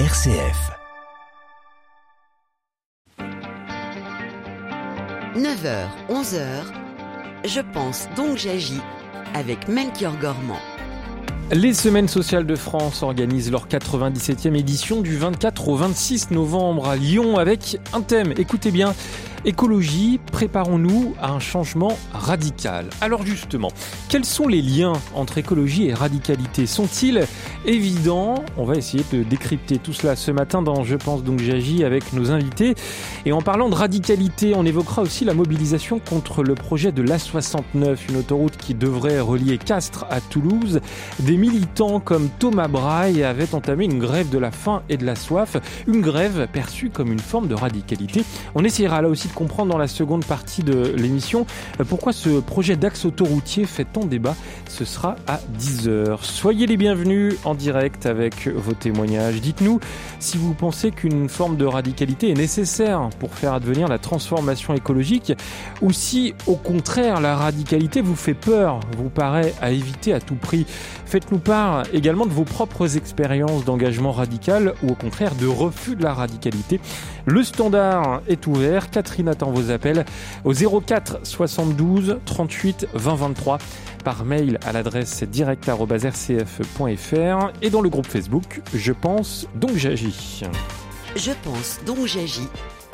RCF. 9h, 11h, je pense donc j'agis avec Melchior Gormand. Les Semaines sociales de France organisent leur 97e édition du 24 au 26 novembre à Lyon avec un thème, écoutez bien, Écologie, préparons-nous à un changement radical. Alors justement, quels sont les liens entre écologie et radicalité Sont-ils évidents On va essayer de décrypter tout cela ce matin dans Je pense donc j'agis avec nos invités. Et en parlant de radicalité, on évoquera aussi la mobilisation contre le projet de l'A69, une autoroute qui devrait relier Castres à Toulouse. Des militants comme Thomas Braille avaient entamé une grève de la faim et de la soif, une grève perçue comme une forme de radicalité. On essaiera là aussi comprendre dans la seconde partie de l'émission euh, pourquoi ce projet d'axe autoroutier fait tant débat. Ce sera à 10h. Soyez les bienvenus en direct avec vos témoignages. Dites-nous si vous pensez qu'une forme de radicalité est nécessaire pour faire advenir la transformation écologique ou si au contraire la radicalité vous fait peur, vous paraît à éviter à tout prix. Faites-nous part également de vos propres expériences d'engagement radical ou au contraire de refus de la radicalité. Le standard est ouvert. Catherine attend vos appels au 04 72 38 20 23 par mail à l'adresse direct.rcf.fr et dans le groupe Facebook Je pense donc j'agis. Je pense donc j'agis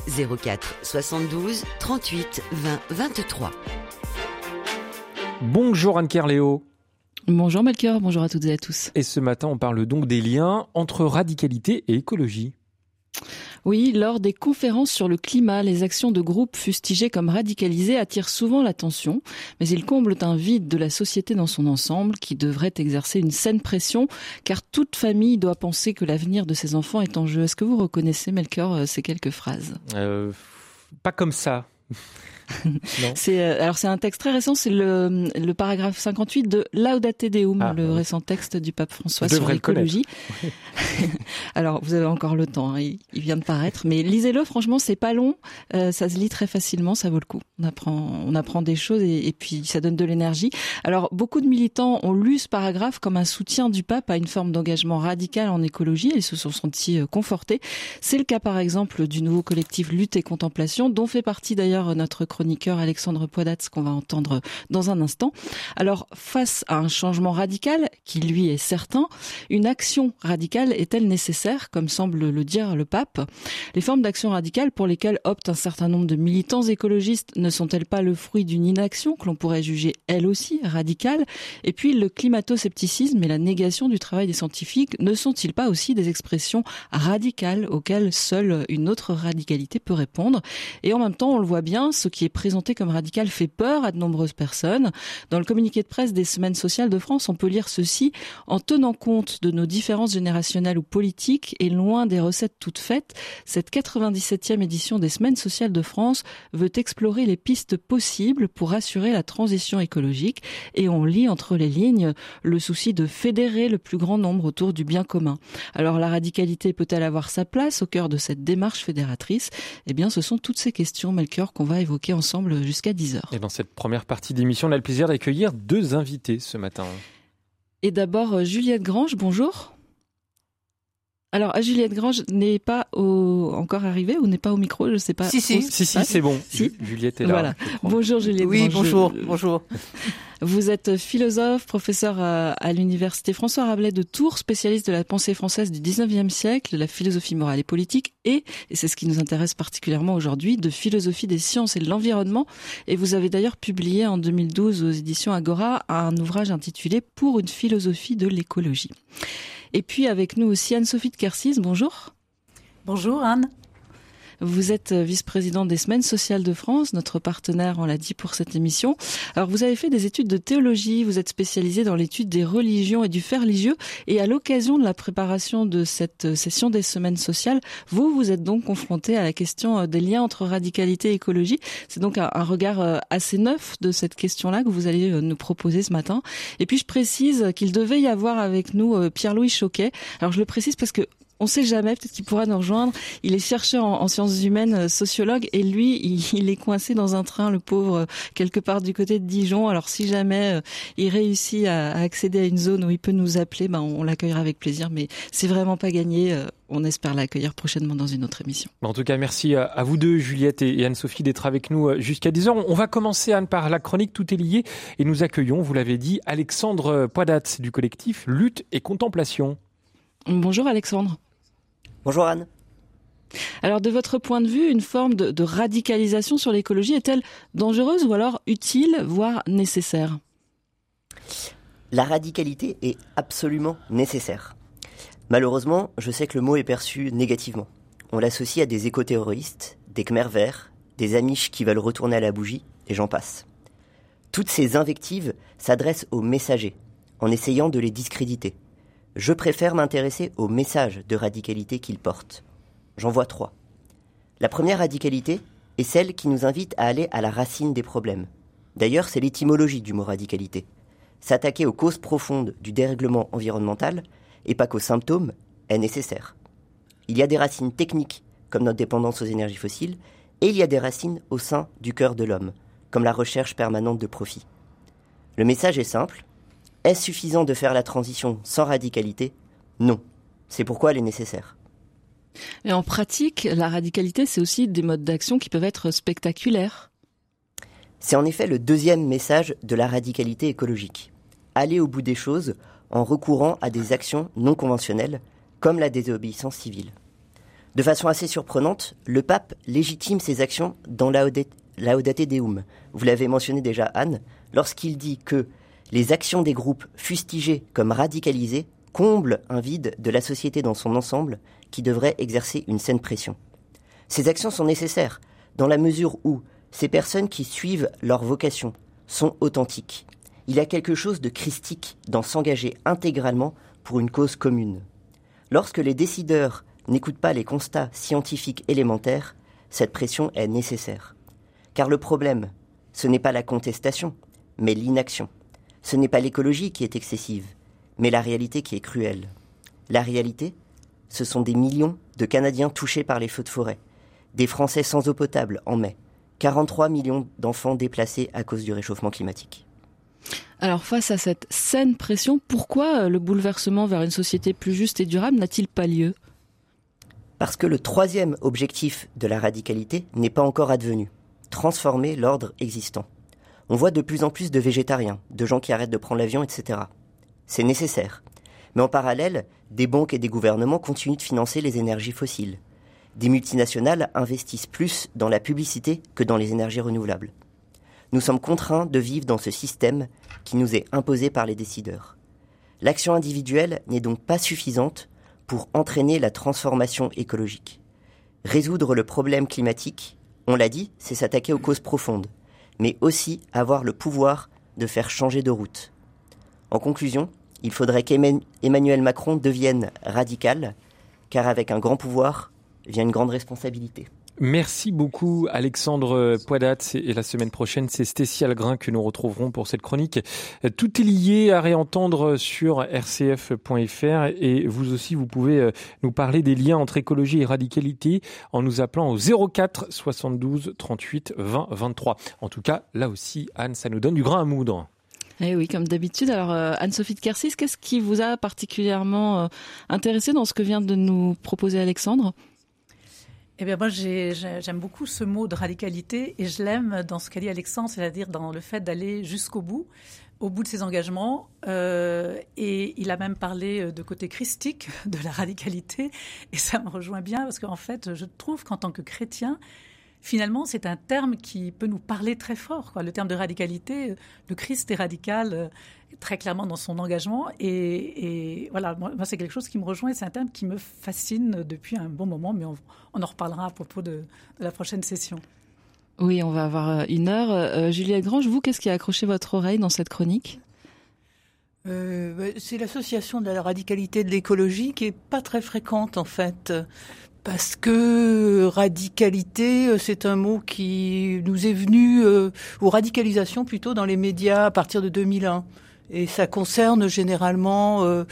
04 72 38 20 23. Bonjour Anne Kerléo. Bonjour Melchior, bonjour à toutes et à tous. Et ce matin, on parle donc des liens entre radicalité et écologie. Oui, lors des conférences sur le climat, les actions de groupe fustigées comme radicalisées attirent souvent l'attention, mais ils comblent un vide de la société dans son ensemble qui devrait exercer une saine pression, car toute famille doit penser que l'avenir de ses enfants est en jeu. Est-ce que vous reconnaissez, Melchior, euh, ces quelques phrases? Euh, Pas comme ça. c'est euh, alors c'est un texte très récent, c'est le, le paragraphe 58 de Laudate Deum, ah, le récent texte du pape François sur l'écologie. alors vous avez encore le temps, hein, il, vient de paraître, mais lisez-le. Franchement, c'est pas long, euh, ça se lit très facilement, ça vaut le coup. On apprend, on apprend des choses et, et puis ça donne de l'énergie. Alors beaucoup de militants ont lu ce paragraphe comme un soutien du pape à une forme d'engagement radical en écologie. Ils se sont sentis euh, confortés. C'est le cas par exemple du nouveau collectif Lutte et Contemplation, dont fait partie d'ailleurs notre chroniqueur Alexandre Poidatz qu'on va entendre dans un instant. Alors, face à un changement radical, qui lui est certain, une action radicale est-elle nécessaire, comme semble le dire le pape? Les formes d'action radicale pour lesquelles optent un certain nombre de militants écologistes ne sont-elles pas le fruit d'une inaction que l'on pourrait juger elle aussi radicale? Et puis, le climato-scepticisme et la négation du travail des scientifiques ne sont-ils pas aussi des expressions radicales auxquelles seule une autre radicalité peut répondre? Et en même temps, on le voit bien, ce qui est présenté comme radical fait peur à de nombreuses personnes. Dans le communiqué de presse des Semaines sociales de France, on peut lire ceci en tenant compte de nos différences générationnelles ou politiques et loin des recettes toutes faites, cette 97e édition des Semaines sociales de France veut explorer les pistes possibles pour assurer la transition écologique et on lit entre les lignes le souci de fédérer le plus grand nombre autour du bien commun. Alors la radicalité peut-elle avoir sa place au cœur de cette démarche fédératrice? Eh bien ce sont toutes ces questions, Melchior, qu'on va évoquer ensemble jusqu'à 10h. Et dans cette première partie d'émission, on a le plaisir d'accueillir deux invités ce matin. Et d'abord, euh, Juliette Grange, bonjour. Alors, Juliette Grange n'est pas encore arrivée ou n'est pas au micro, je ne sais pas. Si, si, si, si c'est bon. Si. Juliette est là. Voilà. Bonjour Juliette oui, bonjour, bonjour. Vous êtes philosophe, professeur à, l'université François Rabelais de Tours, spécialiste de la pensée française du 19e siècle, de la philosophie morale et politique et, et c'est ce qui nous intéresse particulièrement aujourd'hui, de philosophie des sciences et de l'environnement. Et vous avez d'ailleurs publié en 2012 aux éditions Agora un ouvrage intitulé Pour une philosophie de l'écologie. Et puis avec nous aussi Anne-Sophie de Kersis, bonjour. Bonjour Anne. Vous êtes vice-présidente des Semaines sociales de France, notre partenaire, on l'a dit, pour cette émission. Alors, vous avez fait des études de théologie, vous êtes spécialisée dans l'étude des religions et du fait religieux, et à l'occasion de la préparation de cette session des Semaines sociales, vous, vous êtes donc confronté à la question des liens entre radicalité et écologie. C'est donc un, regard euh, assez neuf de cette question-là que vous allez euh, nous proposer ce matin. Et puis, je précise qu'il devait y avoir avec nous euh, Pierre-Louis Choquet. Alors, je le précise parce que on sait jamais, peut-être qu'il pourra nous rejoindre. Il est chercheur en, sciences humaines, sociologue, et lui, il, est coincé dans un train, le pauvre, quelque part du côté de Dijon. Alors si jamais il réussit à, accéder à une zone où il peut nous appeler, ben, on, l'accueillera avec plaisir. Mais c'est vraiment pas gagné. On espère l'accueillir prochainement dans une autre émission. En tout cas, merci à vous deux, Juliette et Anne-Sophie, d'être avec nous jusqu'à 10h. On va commencer, Anne, par la chronique Tout est lié. Et nous accueillons, vous l'avez dit, Alexandre Poidat du collectif Lutte et Contemplation. Bonjour Alexandre. Bonjour Anne. Alors de votre point de vue, une forme de, radicalisation sur l'écologie est-elle dangereuse ou alors utile, voire nécessaire? La radicalité est absolument nécessaire. Malheureusement, je sais que le mot est perçu négativement. On l'associe à des éco-terroristes, des Khmer verts, des Amish qui veulent retourner à la bougie, et j'en passe. Toutes ces invectives s'adressent aux messagers, en essayant de les discréditer. Je préfère m'intéresser aux messages de radicalité qu'ils portent. J'en vois trois. La première radicalité est celle qui nous invite à aller à la racine des problèmes. D'ailleurs, c'est l'étymologie du mot radicalité. S'attaquer aux causes profondes du dérèglement environnemental, et pas qu'aux symptômes, est nécessaire. Il y a des racines techniques, comme notre dépendance aux énergies fossiles, et il y a des racines au sein du cœur de l'homme, comme la recherche permanente de profit. Le message est simple, est-ce suffisant de faire la transition sans radicalité? Non. C'est pourquoi elle est nécessaire. Mais en pratique, la radicalité, c'est aussi des modes d'action qui peuvent être spectaculaires. C'est en effet le deuxième message de la radicalité écologique. Aller au bout des choses en recourant à des actions non conventionnelles, comme la désobéissance civile. De façon assez surprenante, le pape légitime ses actions dans Laudate Deum. Vous l'avez mentionné déjà, Anne, lorsqu'il dit que les actions des groupes fustigés comme radicalisés comblent un vide de la société dans son ensemble qui devrait exercer une saine pression. Ces actions sont nécessaires dans la mesure où ces personnes qui suivent leur vocation sont authentiques. Il y a quelque chose de christique dans s'engager intégralement pour une cause commune. Lorsque les décideurs n'écoutent pas les constats scientifiques élémentaires, cette pression est nécessaire. Car le problème, ce n'est pas la contestation, mais l'inaction. Ce n'est pas l'écologie qui est excessive, mais la réalité qui est cruelle. La réalité, ce sont des millions de Canadiens touchés par les feux de forêt, des Français sans eau potable en mai, 43 millions d'enfants déplacés à cause du réchauffement climatique. Alors face à cette saine pression, pourquoi le bouleversement vers une société plus juste et durable n'a-t-il pas lieu? Parce que le troisième objectif de la radicalité n'est pas encore advenu, transformer l'ordre existant. On voit de plus en plus de végétariens, de gens qui arrêtent de prendre l'avion, etc. C'est nécessaire. Mais en parallèle, des banques et des gouvernements continuent de financer les énergies fossiles. Des multinationales investissent plus dans la publicité que dans les énergies renouvelables. Nous sommes contraints de vivre dans ce système qui nous est imposé par les décideurs. L'action individuelle n'est donc pas suffisante pour entraîner la transformation écologique. Résoudre le problème climatique, on l'a dit, c'est s'attaquer aux causes profondes mais aussi avoir le pouvoir de faire changer de route. En conclusion, il faudrait qu'Emmanuel Macron devienne radical, car avec un grand pouvoir vient une grande responsabilité. Merci beaucoup Alexandre Poidat et la semaine prochaine c'est Stécie Algrin que nous retrouverons pour cette chronique. Tout est lié à réentendre sur rcf.fr et vous aussi vous pouvez euh, nous parler des liens entre écologie et radicalité en nous appelant au 04 72 38 20 23. En tout cas là aussi Anne ça nous donne du grain à moudre. Eh oui, comme d'habitude. Alors, euh, Anne-Sophie de Kersis, qu'est-ce qui vous a particulièrement euh, intéressé dans ce que vient de nous proposer Alexandre? Eh bien, moi, j'aime beaucoup ce mot de radicalité et je l'aime dans ce qu'a dit Alexandre, c'est-à-dire dans le fait d'aller jusqu'au bout, au bout de ses engagements. Euh, et il a même parlé euh, de côté christique de la radicalité. Et ça me rejoint bien parce qu'en fait, je trouve qu'en tant que chrétien, finalement, c'est un terme qui peut nous parler très fort. Quoi. Le terme de radicalité, le Christ est radical euh, très clairement dans son engagement. Et, voilà, moi, c'est quelque chose qui me rejoint et c'est un terme qui me fascine depuis un bon moment, mais on, en reparlera à propos de, la prochaine session. Oui, on va avoir euh, une heure. Euh, Juliette Grange, vous, qu'est-ce qui a accroché votre oreille dans cette chronique? Bah, c'est l'association de la radicalité de l'écologie qui est pas très fréquente en fait parce que radicalité, euh, c'est un mot qui nous est venu, euh, ou radicalisation plutôt, dans les médias à partir de 2001. Et ça concerne généralement euh,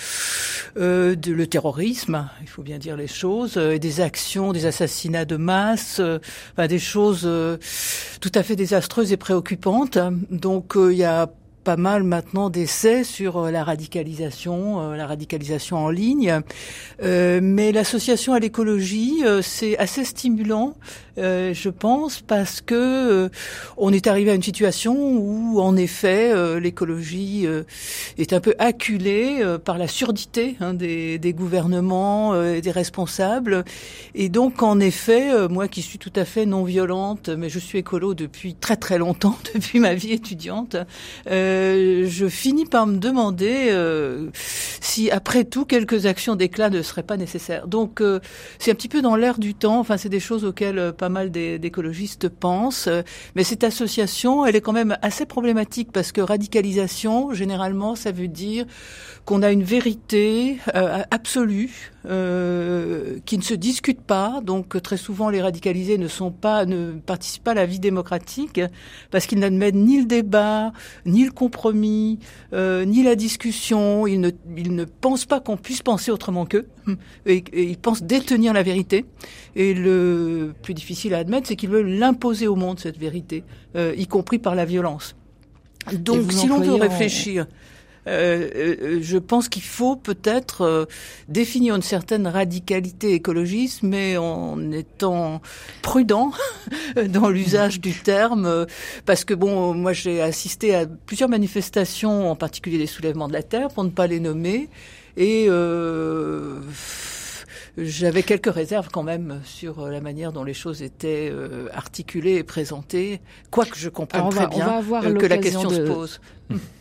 euh, le terrorisme, il faut bien dire les choses, euh, et des actions, des assassinats de masse, enfin, des choses tout à fait désastreuses et préoccupantes. Donc il y a pas mal maintenant d'essais sur la radicalisation, la radicalisation en ligne. mais l'association à l'écologie, c'est assez stimulant euh, je pense, parce que euh, on est arrivé à une situation où, en effet, euh, l'écologie est un peu acculée par la surdité hein, des, des, gouvernements et des responsables. Et donc, en effet, moi qui suis tout à fait non violente, mais je suis écolo depuis très très longtemps, depuis ma vie étudiante, je finis par me demander si, après tout, quelques actions d'éclat ne seraient pas nécessaires. Donc, c'est un petit peu dans l'air du temps. Enfin, c'est des choses auxquelles pas mal d'écologistes pensent. Mais cette association, elle est quand même assez problématique parce que radicalisation, généralement, ça veut dire qu'on a une vérité euh, absolue euh, qui ne se discute pas. Donc très souvent, les radicalisés ne sont pas, ne participent pas à la vie démocratique parce qu'ils n'admettent ni le débat, ni le compromis, euh, ni la discussion. Ils ne, ils ne pensent pas qu'on puisse penser autrement qu'eux. Et, ils pensent détenir la vérité. Et le plus difficile à admettre, c'est qu'ils veulent l'imposer au monde cette vérité, euh, y compris par la violence. Donc, si l'on veut réfléchir. Euh, je pense qu'il faut peut-être euh, définir une certaine radicalité écologiste, mais en étant prudent dans l'usage du terme, parce que bon, moi j'ai assisté à plusieurs manifestations, en particulier des soulèvements de la terre, pour ne pas les nommer, et j'avais quelques réserves quand même sur la manière dont les choses étaient articulées et présentées, quoique je comprenne très bien que la question se pose.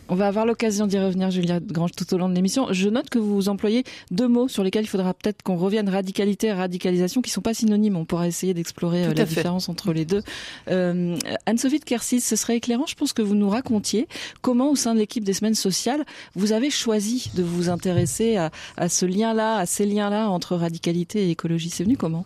On va avoir l'occasion d'y revenir, Julia Grange, tout au long de l'émission. Je note que vous employez deux mots sur lesquels il faudra peut-être qu'on revienne radicalité et radicalisation, qui sont pas synonymes. On pourra essayer d'explorer euh, la différence entre les deux. Euh, Anne-Sophie de Kersis, ce serait éclairant, je pense que vous nous racontiez comment, au sein de l'équipe des semaines sociales, vous avez choisi de vous intéresser à, à ce lien-là, à ces liens-là entre radicalité et écologie. C'est venu comment?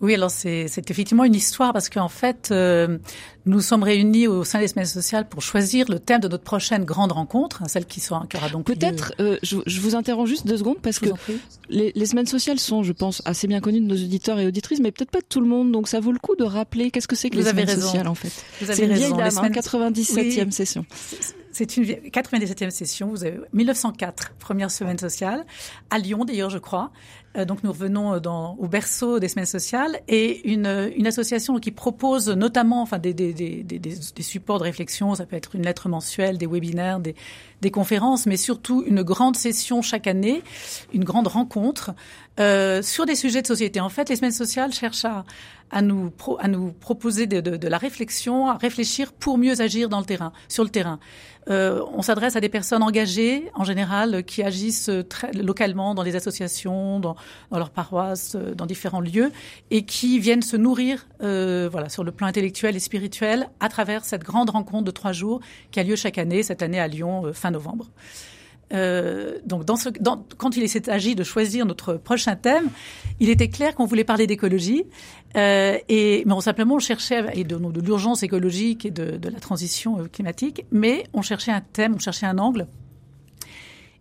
Oui, alors c'est effectivement une histoire parce qu'en fait, euh, nous sommes réunis au sein des semaines sociales pour choisir le thème de notre prochaine grande rencontre, celle qui, sera, qui aura donc peut-être. Euh, je, je, vous interromps juste deux secondes parce que les, les, semaines sociales sont, je pense, assez bien connues de nos auditeurs et auditrices, mais peut-être pas de tout le monde. Donc ça vaut le coup de rappeler qu'est-ce que c'est que les semaines sociales en fait. C'est une vieille dame, hein, 97e session. C'est une 97e session. Vous avez 1904, première semaine sociale à Lyon d'ailleurs, je crois. Euh, donc nous revenons euh, au berceau des semaines sociales et une, une association qui propose notamment enfin des, supports de réflexion, ça peut être une lettre mensuelle, des webinaires, des, conférences, mais surtout une grande session chaque année, une grande rencontre euh, sur des sujets de société. En fait, les semaines sociales cherchent à, nous, proposer de, de, de, la réflexion, à réfléchir pour mieux agir dans le terrain, sur le terrain. Euh, on s'adresse à des personnes engagées, en général, qui agissent très localement dans des associations, dans, dans leurs paroisses, euh, dans différents lieux, et qui viennent se nourrir, euh, voilà, sur le plan intellectuel et spirituel, à travers cette grande rencontre de trois jours qui a lieu chaque année, cette année à Lyon, euh, fin novembre. Euh, donc, dans ce, dans, quand il s'est agi de choisir notre prochain thème, il était clair qu'on voulait parler d'écologie, euh, et mais on simplement on cherchait et de, de l'urgence écologique et de, de, la transition euh, climatique, mais on cherchait un thème, on cherchait un angle.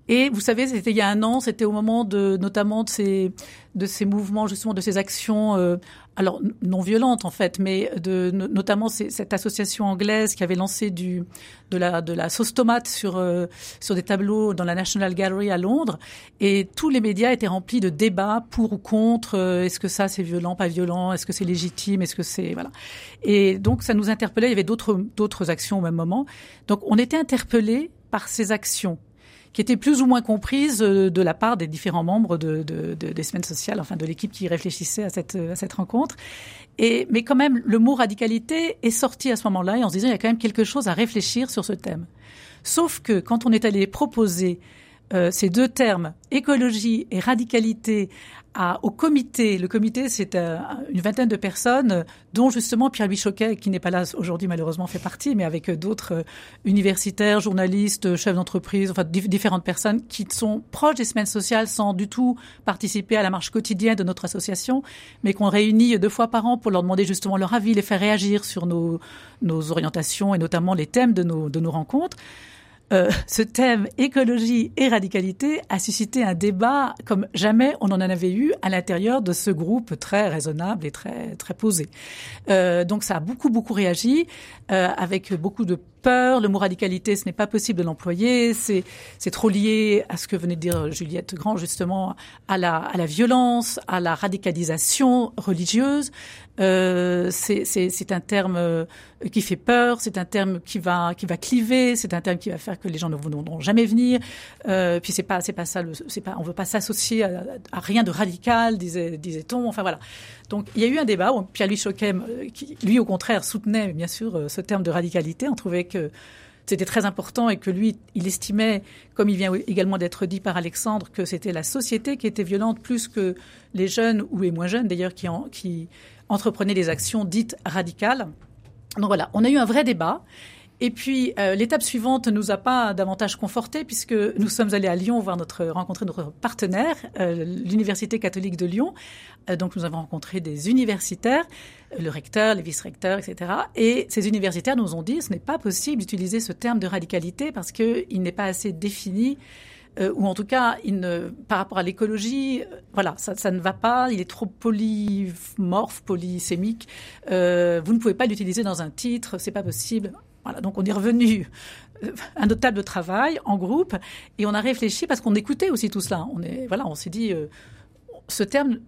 Et vous savez, c'était il y a un an, c'était au moment de notamment de ces de ces mouvements justement de ces actions euh, alors non violentes en fait, mais de notamment cette association anglaise qui avait lancé du de la de la sauce tomate sur euh, sur des tableaux dans la National Gallery à Londres. Et tous les médias étaient remplis de débats pour ou contre euh, est-ce que ça c'est violent pas violent est-ce que c'est légitime est-ce que c'est voilà. Et donc ça nous interpellait. Il y avait d'autres d'autres actions au même moment. Donc on était interpellés par ces actions qui était plus ou moins comprise euh, de la part des différents membres de, de, de des semaines sociales, enfin de l'équipe qui réfléchissait à cette, à cette rencontre. Et, mais quand même, le mot radicalité est sorti à ce moment-là et en se disant il y a quand même quelque chose à réfléchir sur ce thème. Sauf que quand on est allé proposer euh, ces deux termes, écologie et radicalité, à, au comité. Le comité, c'est euh, une vingtaine de personnes, dont justement Pierre-Louis Choquet, qui n'est pas là aujourd'hui malheureusement, fait partie, mais avec euh, d'autres universitaires, journalistes, chefs d'entreprise, enfin différentes personnes qui sont proches des semaines sociales sans du tout participer à la marche quotidienne de notre association, mais qu'on réunit deux fois par an pour leur demander justement leur avis, les faire réagir sur nos, nos orientations et notamment les thèmes de nos, de nos rencontres. Euh, ce thème écologie et radicalité a suscité un débat comme jamais on en avait eu à l'intérieur de ce groupe très raisonnable et très très posé. Euh, donc ça a beaucoup beaucoup réagi euh, avec beaucoup de peur. Le mot radicalité, ce n'est pas possible de l'employer. C'est c'est trop lié à ce que venait de dire Juliette Grand justement à la à la violence, à la radicalisation religieuse. Euh, c'est un terme euh, qui fait peur, c'est un terme qui va qui va cliver, c'est un terme qui va faire que les gens ne voudront jamais venir. Euh, puis c'est pas c'est pas ça, c'est pas on veut pas s'associer à, rien de radical, disait disait-on. Enfin voilà. Donc il y a eu un débat où Pierre-Louis Chochem, euh, qui lui au contraire soutenait bien sûr euh, ce terme de radicalité, on trouvait que c'était très important et que lui, il estimait, comme il vient également d'être dit par Alexandre, que c'était la société qui était violente plus que les jeunes ou les moins jeunes d'ailleurs qui, qui entreprenaient des actions dites radicales. Donc voilà, on a eu un vrai débat. Et puis euh, l'étape suivante nous a pas davantage conforté puisque nous sommes allés à Lyon voir notre rencontrer notre partenaire, euh, l'université catholique de Lyon. Euh, donc nous avons rencontré des universitaires, le recteur, les vice-recteurs, etc. Et ces universitaires nous ont dit ce n'est pas possible d'utiliser ce terme de radicalité parce qu'il n'est pas assez défini. Ou en tout cas, il ne, par rapport à l'écologie, voilà, ça, ça, ne va pas. Il est trop polymorphe, polysémique. vous ne pouvez pas l'utiliser dans un titre, c'est pas possible. Voilà, donc on est revenu à euh, notre table de travail en groupe et on a réfléchi parce qu'on écoutait aussi tout cela. On est voilà, on s'est dit euh, ce terme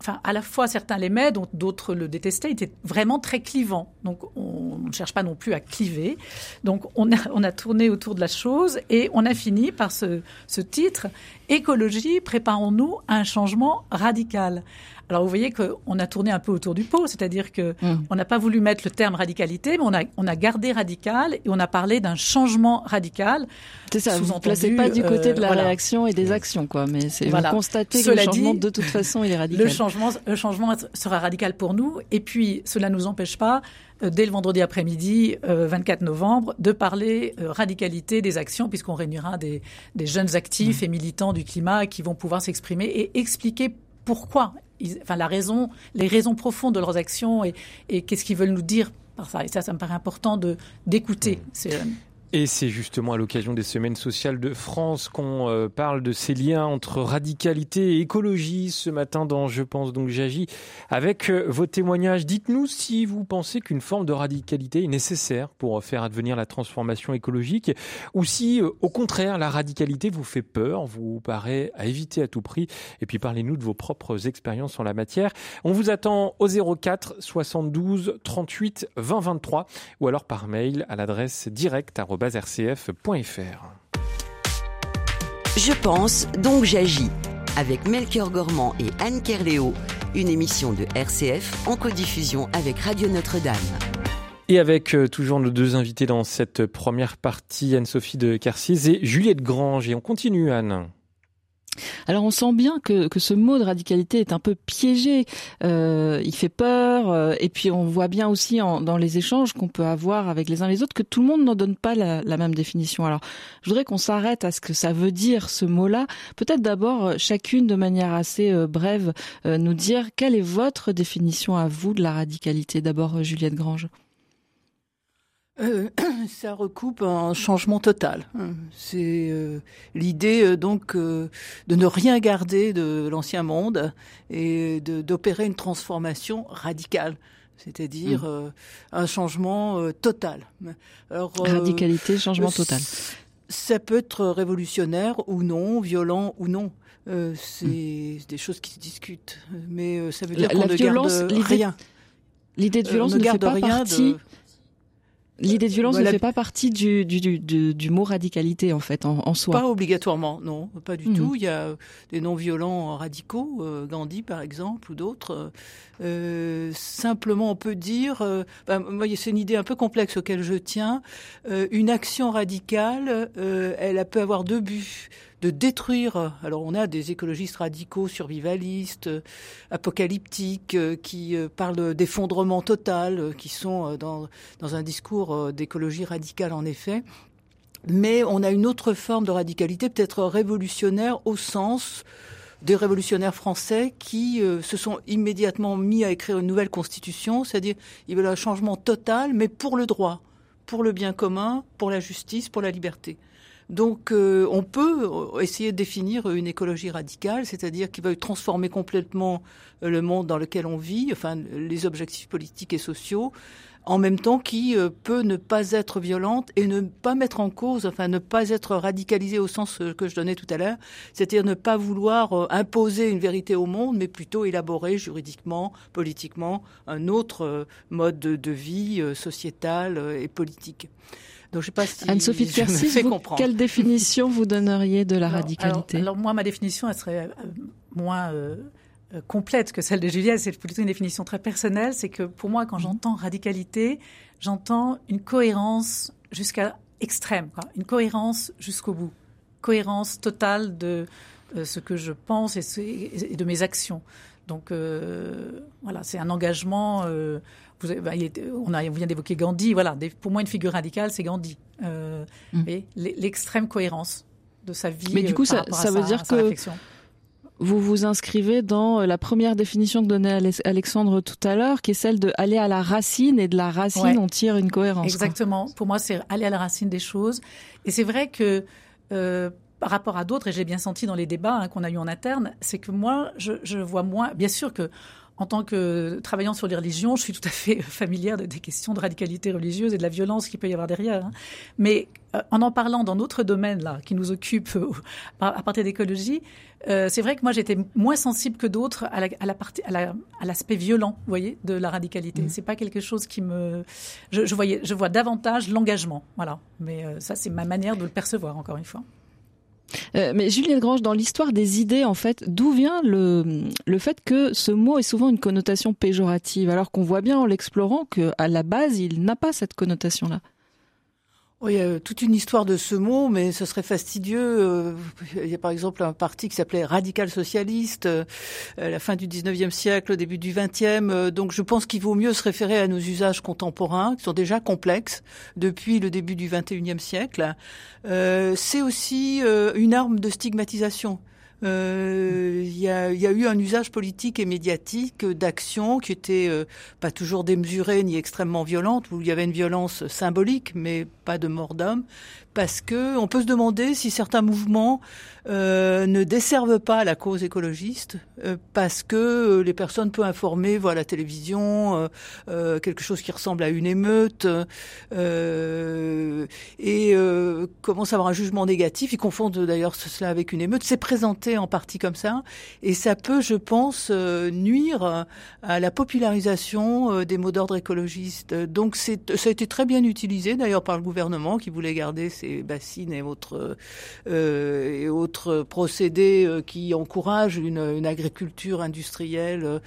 enfin, à la fois certains l'aimaient, d'autres le détestaient, il était vraiment très clivant. Donc, on ne cherche pas non plus à cliver. Donc, on a, on a tourné autour de la chose et on a fini par ce, ce titre Écologie, préparons-nous à un changement radical. Alors vous voyez qu'on a tourné un peu autour du pot, c'est-à-dire que mmh. on n'a pas voulu mettre le terme radicalité, mais on a, on a gardé radical et on a parlé d'un changement radical. C'est ça, vous ne placez pas du côté de la euh, réaction et des actions, quoi, mais c'est voilà. vous constatez que le changement, de toute façon, il est radical. Le changement, le changement sera radical pour nous, et puis cela ne nous empêche pas euh, dès le vendredi après-midi, 24 euh, novembre, de parler radicalité des actions, puisqu'on réunira des, des jeunes actifs mmh. et militants du climat qui vont pouvoir s'exprimer et expliquer pourquoi enfin la raison, les raisons profondes de leurs actions et, et qu'est-ce qu'ils veulent nous dire par ça. Et ça, ça me paraît important de d'écouter mmh. ces jeunes. Et c'est justement à l'occasion des semaines sociales de France qu'on euh, parle de ces liens entre radicalité et écologie ce matin dans Je pense donc j'agis avec euh, vos témoignages. Dites-nous si vous pensez qu'une forme de radicalité est nécessaire pour faire advenir la transformation écologique ou si euh, au contraire la radicalité vous fait peur, vous paraît à éviter à tout prix. Et puis parlez-nous de vos propres expériences en la matière. On vous attend au 04 72 38 20 23 ou alors par mail à l'adresse directe rcf.fr. Je pense, donc j'agis. Avec Melchior Gormand et Anne Kerléo, une émission de RCF en codiffusion avec Radio Notre-Dame. Et avec euh, toujours nos deux invités dans cette première partie, Anne-Sophie de Carcis et Juliette Grange. Et on continue, Anne. Alors on sent bien que, que ce mot de radicalité est un peu piégé, euh, il fait peur, euh, et puis on voit bien aussi dans les échanges qu'on peut avoir avec les uns les autres que tout le monde n'en donne pas la, même définition. Alors je voudrais qu'on s'arrête à ce que ça veut dire ce mot-là. Peut-être d'abord euh, chacune de manière assez euh, brève nous dire quelle est votre définition à vous de la radicalité. D'abord Juliette Grange. Euh, ça recoupe un changement total. C'est euh, l'idée euh, donc de ne rien garder de l'ancien monde et d'opérer une transformation radicale, c'est-à-dire mm. un changement total. Alors, Radicalité, changement total. Ça peut être révolutionnaire ou non, violent ou non. c'est mm. des choses qui se discutent, mais ça veut dire qu'on ne violence, garde rien. L'idée de violence ne, ne garde rien partie. De L'idée de violence ne fait pas partie du, du, du, du, mot radicalité en fait en, en, soi. Pas obligatoirement, non, pas du mhm. tout. Il y a des non-violents radicaux, euh, Gandhi par exemple ou d'autres. Euh, simplement, on peut dire, euh, ben, c'est une idée un peu complexe auquel je tiens. Euh, une action radicale, euh, elle peut avoir deux buts de détruire. Alors on a des écologistes radicaux, survivalistes, euh, apocalyptiques, euh, qui euh, parlent d'effondrement total, qui sont dans, dans un discours d'écologie radicale en effet. Mais on a une autre forme de radicalité, peut-être révolutionnaire au sens des révolutionnaires français qui se sont immédiatement mis à écrire une nouvelle constitution, c'est-à-dire ils veulent un changement total, mais pour le droit, pour le bien commun, pour la justice, pour la liberté. Donc on peut essayer de définir une écologie radicale, c'est-à-dire qui va transformer complètement le monde dans lequel on vit, enfin les objectifs politiques et sociaux, en même temps qui euh, peut ne pas être violente et ne pas mettre en cause, enfin ne pas être radicalisée au sens euh, que je donnais tout à l'heure, c'est-à-dire ne pas vouloir euh, imposer une vérité au monde, mais plutôt élaborer juridiquement, politiquement, un autre mode de, vie sociétal et politique. Donc, je sais pas si Anne-Sophie de Kersis, quelle définition vous donneriez de la radicalité alors, moi, ma définition, elle serait moins euh, complète que celle de Juliette, c'est plutôt une définition très personnelle, c'est que pour moi, quand mhm. j'entends radicalité, j'entends une cohérence jusqu'à extrême, quoi. une cohérence jusqu'au bout, cohérence totale de euh, ce que je pense et, de mes actions. Donc euh, voilà, c'est un engagement. Vous bah, on, a, vient d'évoquer Gandhi. Voilà, pour moi, une figure radicale, c'est Gandhi. Mhm. L'extrême cohérence de sa vie. Mais du coup, ça, ça veut dire que vous vous inscrivez dans euh, la première définition que donnait Alexandre tout à l'heure, qui est celle de aller à la racine et de la racine on tire une cohérence. Exactement. Pour moi, c'est aller à la racine des choses. Et c'est vrai que euh, par rapport à d'autres, et j'ai bien senti dans les débats hein, qu'on a eu en interne, c'est que moi, je, je vois moins. Bien sûr que en tant que travaillant sur les religions, je suis tout à fait familière des questions de radicalité religieuse et de la violence qu'il peut y avoir derrière. Hein. Mais euh, en en parlant dans d'autres domaines là qui nous occupent euh, à partir d'écologie, euh, c'est vrai que moi j'étais moins sensible que d'autres à la, à la partie à l'aspect violent, vous voyez, de la radicalité. Mmh. C'est pas quelque chose qui me, je, je, voyais, je vois davantage l'engagement, voilà. Mais ça c'est ma manière de le percevoir encore une fois. Euh, mais Juliette Grange, dans l'histoire des idées, en fait, d'où vient le, le fait que ce mot ait souvent une connotation péjorative, alors qu'on voit bien en l'explorant qu'à la base, il n'a pas cette connotation-là oui, a toute une histoire de ce mot, mais ce serait fastidieux. Euh, il y a par exemple un parti qui s'appelait Radical Socialiste euh, à la fin du 19e siècle, au début du 20e. Euh, donc je pense qu'il vaut mieux se référer à nos usages contemporains, qui sont déjà complexes depuis le début du 21e siècle. C'est aussi une arme de stigmatisation. Euh, il y, a, y, a, eu un usage politique et médiatique d'actions qui étaient euh, pas toujours démesurées ni extrêmement violentes, où il y avait une violence symbolique, mais pas de mort d'homme, parce que on peut se demander si certains mouvements euh, ne desservent pas la cause écologiste, euh, parce que euh, les personnes peu informées voient la télévision quelque chose qui ressemble à une émeute et commencent à avoir un jugement négatif. Ils confondent d'ailleurs cela avec une émeute. C'est présenté en partie comme ça, et ça peut, je pense, nuire à la popularisation des mots d'ordre écologistes. Donc c'est, ça a été très bien utilisé d'ailleurs par le gouvernement qui voulait garder ces bassines et autres et autres procédés euh, qui encouragent une, agriculture industrielle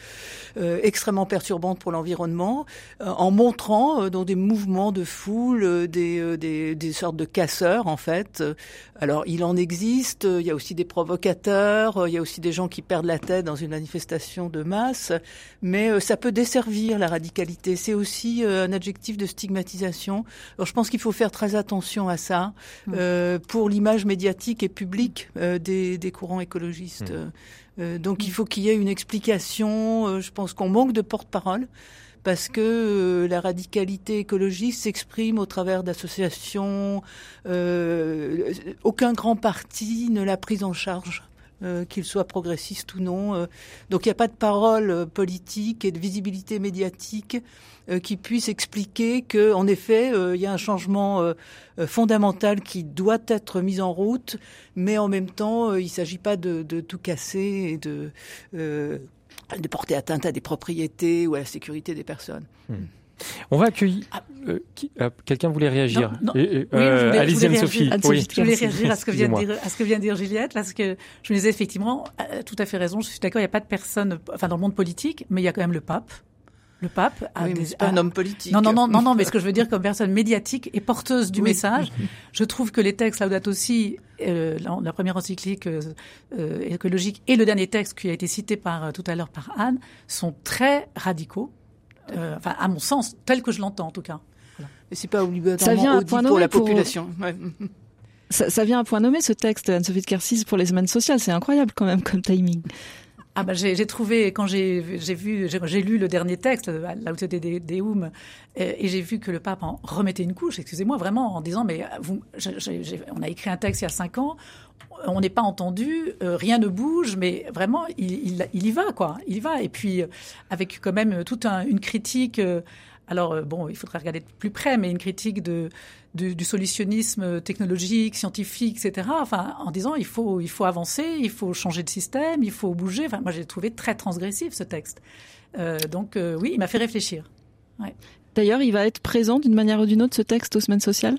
euh, extrêmement perturbante pour l'environnement, euh, en montrant dans des mouvements de foule des, des, des, sortes de casseurs en fait. Alors il en existe, il y a aussi des provocateurs, il y a aussi des gens qui perdent la tête dans une manifestation de masse, mais ça peut desservir la radicalité. C'est aussi un adjectif de stigmatisation. Alors je pense qu'il faut faire très attention à ça mmh. euh, pour l'image médiatique et publique euh, des, des, courants écologistes. Mmh. Euh, donc il faut qu'il y ait une explication. Euh, je pense qu'on manque de porte-parole parce que la radicalité écologiste s'exprime au travers d'associations. aucun grand parti ne l'a prise en charge. qu'il soit progressiste ou non. donc il n'y a pas de parole politique et de visibilité médiatique euh, qui puisse expliquer que, en effet, euh, il y a un changement euh, fondamental qui doit être mis en route, mais en même temps, il ne s'agit pas de, de, tout casser et de, de porter atteinte à des propriétés ou à la sécurité des personnes. Hmm. On va accueillir. Ah. quelqu'un voulait réagir. Non, oui, Allez-y, Sophie. Je voulais réagir à ce, que vient de dire, à ce que vient de dire Juliette, parce que je me disais effectivement, tout à fait raison. Je suis d'accord, il n'y a pas de personne, enfin dans le monde politique, mais il y a quand même le pape le pape a oui, pas un homme politique. Non, non, non, non, non, mais ce que je veux dire comme personne médiatique et porteuse du message, je trouve que les textes Laudato aussi, euh, la, première encyclique euh, euh, écologique et le dernier texte qui a été cité par tout à l'heure par Anne sont très radicaux. enfin, à mon sens, tel que je l'entends en tout cas. Voilà. Mais c'est pas obligatoirement ça pour la population. Ça, ça, vient à point nommé ce texte, Anne-Sophie de Kersis, pour les semaines sociales. C'est incroyable quand même comme timing. Ah bah j'ai trouvé quand j'ai vu j'ai lu le dernier texte l'autorité des Deum et, j'ai vu que le pape en remettait une couche excusez-moi vraiment en disant mais vous on a écrit un texte il y a cinq ans on n'est pas entendu euh, rien ne bouge mais vraiment il, il, il, y va quoi il y va. Et puis avec quand même toute une critique euh, alors, euh, bon, il faudrait regarder de plus près, mais une critique de, du solutionnisme technologique, scientifique, etc. Enfin, en disant il faut, il faut avancer, il faut changer de système, il faut bouger. Enfin, moi, j'ai trouvé très transgressif ce texte. Euh, donc, euh, oui, il m'a fait réfléchir. D'ailleurs, il va être présent d'une manière ou d'une autre ce texte aux semaines sociales?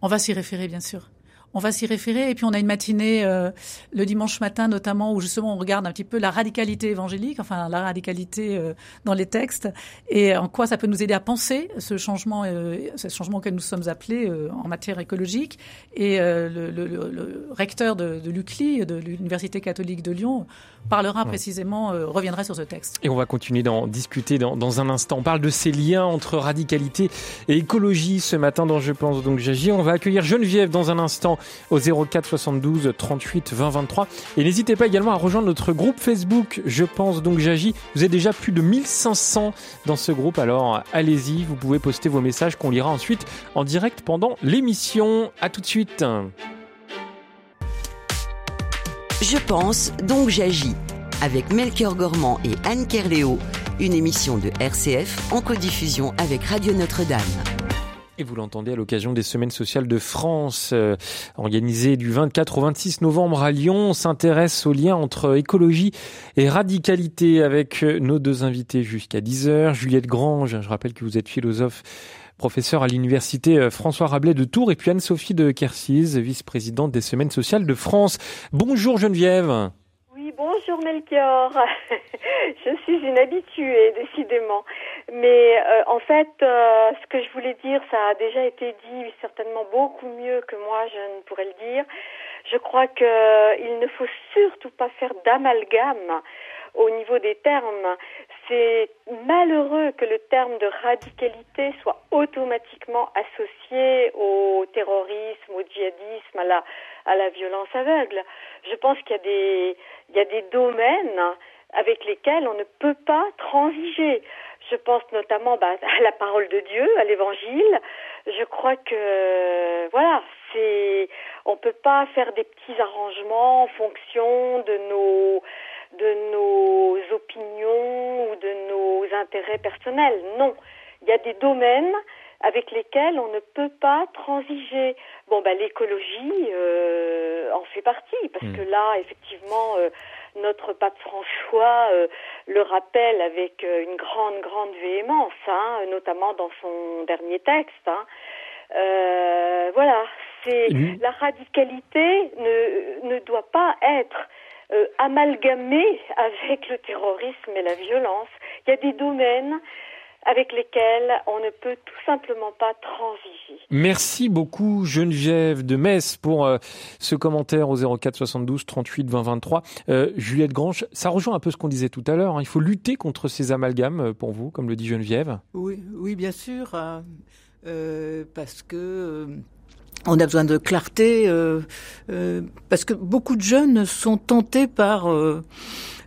On va s'y référer, bien sûr on va s'y référer. Et puis on a une matinée euh, le dimanche matin notamment où justement on regarde un petit peu la radicalité évangélique, enfin la radicalité euh, dans les textes et en quoi ça peut nous aider à penser ce changement, euh, ce changement que nous sommes appelés en matière écologique. Et le, recteur de, de l'UCLI, de l'Université catholique de Lyon, parlera précisément, reviendra sur ce texte. Et on va continuer d'en discuter dans, dans, un instant. On parle de ces liens entre radicalité et écologie ce matin dans Je pense donc j'agis. On va accueillir Geneviève dans un instant au 04 72 38 20 23. Et n'hésitez pas également à rejoindre notre groupe Facebook Je pense donc j'agis. Vous êtes déjà plus de 1500 dans ce groupe, alors allez-y, vous pouvez poster vos messages qu'on lira ensuite en direct pendant l'émission. À tout de suite. Je pense donc j'agis avec Melchior Gormand et Anne Kerléo, une émission de RCF en codiffusion avec Radio Notre-Dame. Et vous l'entendez à l'occasion des Semaines sociales de France, euh, organisées du 24 au 26 novembre à Lyon. On s'intéresse au lien entre écologie et radicalité avec euh, nos deux invités jusqu'à 10h. Juliette Grange, je rappelle que vous êtes philosophe professeur à l'université euh, François Rabelais de Tours et puis Anne-Sophie de Kersiz, vice-présidente des Semaines sociales de France. Bonjour Geneviève. Bonjour Melchior, je suis une habituée décidément, mais euh, en fait euh, ce que je voulais dire ça a déjà été dit certainement beaucoup mieux que moi je ne pourrais le dire. Je crois qu'il ne faut surtout pas faire d'amalgame au niveau des termes. C'est malheureux que le terme de radicalité soit automatiquement associé au terrorisme, au djihadisme, à la, à la violence aveugle. Je pense qu'il y a des, il y a des domaines avec lesquels on ne peut pas transiger. Je pense notamment bah, à la parole de Dieu, à l'évangile. Je crois que voilà, c'est on peut pas faire des petits arrangements en fonction de nos de nos opinions ou de nos intérêts personnels. Non, il y a des domaines avec lesquels on ne peut pas transiger. Bon, bah, l'écologie euh, en fait partie, parce hmm. que là, effectivement, euh, notre pape François euh, le rappelle avec une grande, grande véhémence, hein, notamment dans son dernier texte. Hein. voilà, c'est la radicalité ne, ne doit pas être euh, amalgamé avec le terrorisme et la violence. Il y a des domaines avec lesquels on ne peut tout simplement pas transiger. Merci beaucoup Geneviève de Metz pour euh, ce commentaire au 04 72 38 20 23. Juliette Grange, ça rejoint un peu ce qu'on disait tout à l'heure. Hein. Il faut lutter contre ces amalgames euh, pour vous, comme le dit Geneviève. Oui, oui bien sûr, parce que on a besoin de clarté euh, euh, parce que beaucoup de jeunes sont tentés par euh,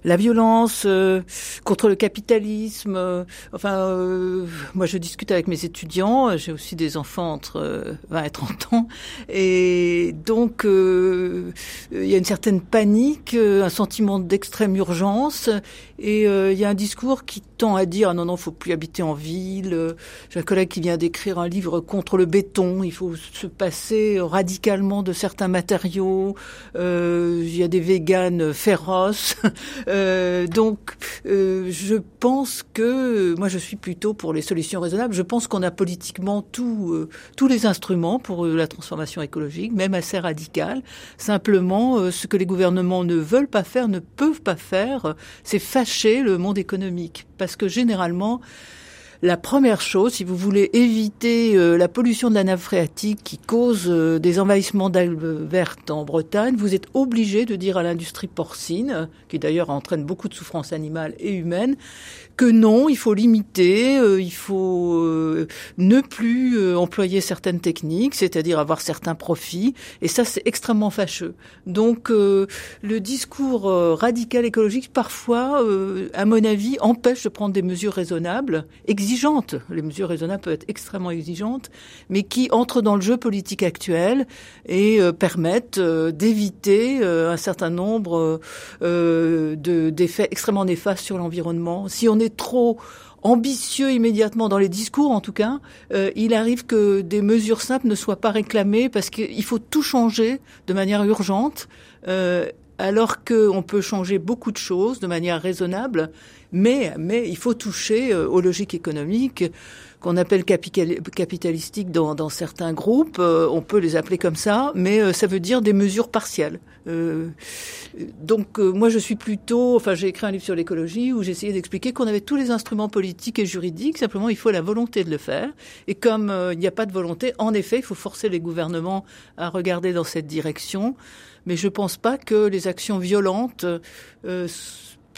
la violence euh, contre le capitalisme. Euh, enfin, euh, moi, je discute avec mes étudiants. J'ai aussi des enfants entre 20 et 30 ans, et donc il y a une certaine panique, un sentiment d'extrême urgence, et il y a un discours qui tend à dire ah non non, faut plus habiter en ville. J'ai un collègue qui vient d'écrire un livre contre le béton. Il faut se passer radicalement de certains matériaux. Il y a des véganes féroces. Euh, donc, euh, je pense que moi, je suis plutôt pour les solutions raisonnables. Je pense qu'on a politiquement tout, euh, tous les instruments pour la transformation écologique, même assez radicale. Simplement, ce que les gouvernements ne veulent pas faire, ne peuvent pas faire, c'est fâcher le monde économique, parce que généralement la première chose, si vous voulez éviter euh, la pollution de la nappe phréatique qui cause euh, des envahissements d'algues vertes en Bretagne, vous êtes obligé de dire à l'industrie porcine, qui d'ailleurs entraîne beaucoup de souffrances animales et humaines, que non, il faut limiter, euh, il faut euh, ne plus euh, employer certaines techniques, c'est-à-dire avoir certains profits, et ça c'est extrêmement fâcheux. Donc le discours radical écologique parfois, à mon avis, empêche de prendre des mesures raisonnables, Les mesures raisonnables peuvent être extrêmement exigeantes, mais qui entrent dans le jeu politique actuel et permettent d'éviter un certain nombre d'effets extrêmement néfastes sur l'environnement. Si on est trop ambitieux immédiatement dans les discours, en tout cas, euh, il arrive que des mesures simples ne soient pas réclamées parce qu'il faut tout changer de manière urgente, euh, alors qu'on peut changer beaucoup de choses de manière raisonnable, mais, mais il faut toucher euh, aux logiques économiques qu'on appelle capitalistiques dans, dans, certains groupes. on peut les appeler comme ça, mais ça veut dire des mesures partielles. Euh, donc euh, moi je suis plutôt, enfin j'ai écrit un livre sur l'écologie où j'ai essayé d'expliquer qu'on avait tous les instruments politiques et juridiques, simplement il faut la volonté de le faire. Et comme euh, il n'y a pas de volonté, en effet, il faut forcer les gouvernements à regarder dans cette direction. Mais je ne pense pas que les actions violentes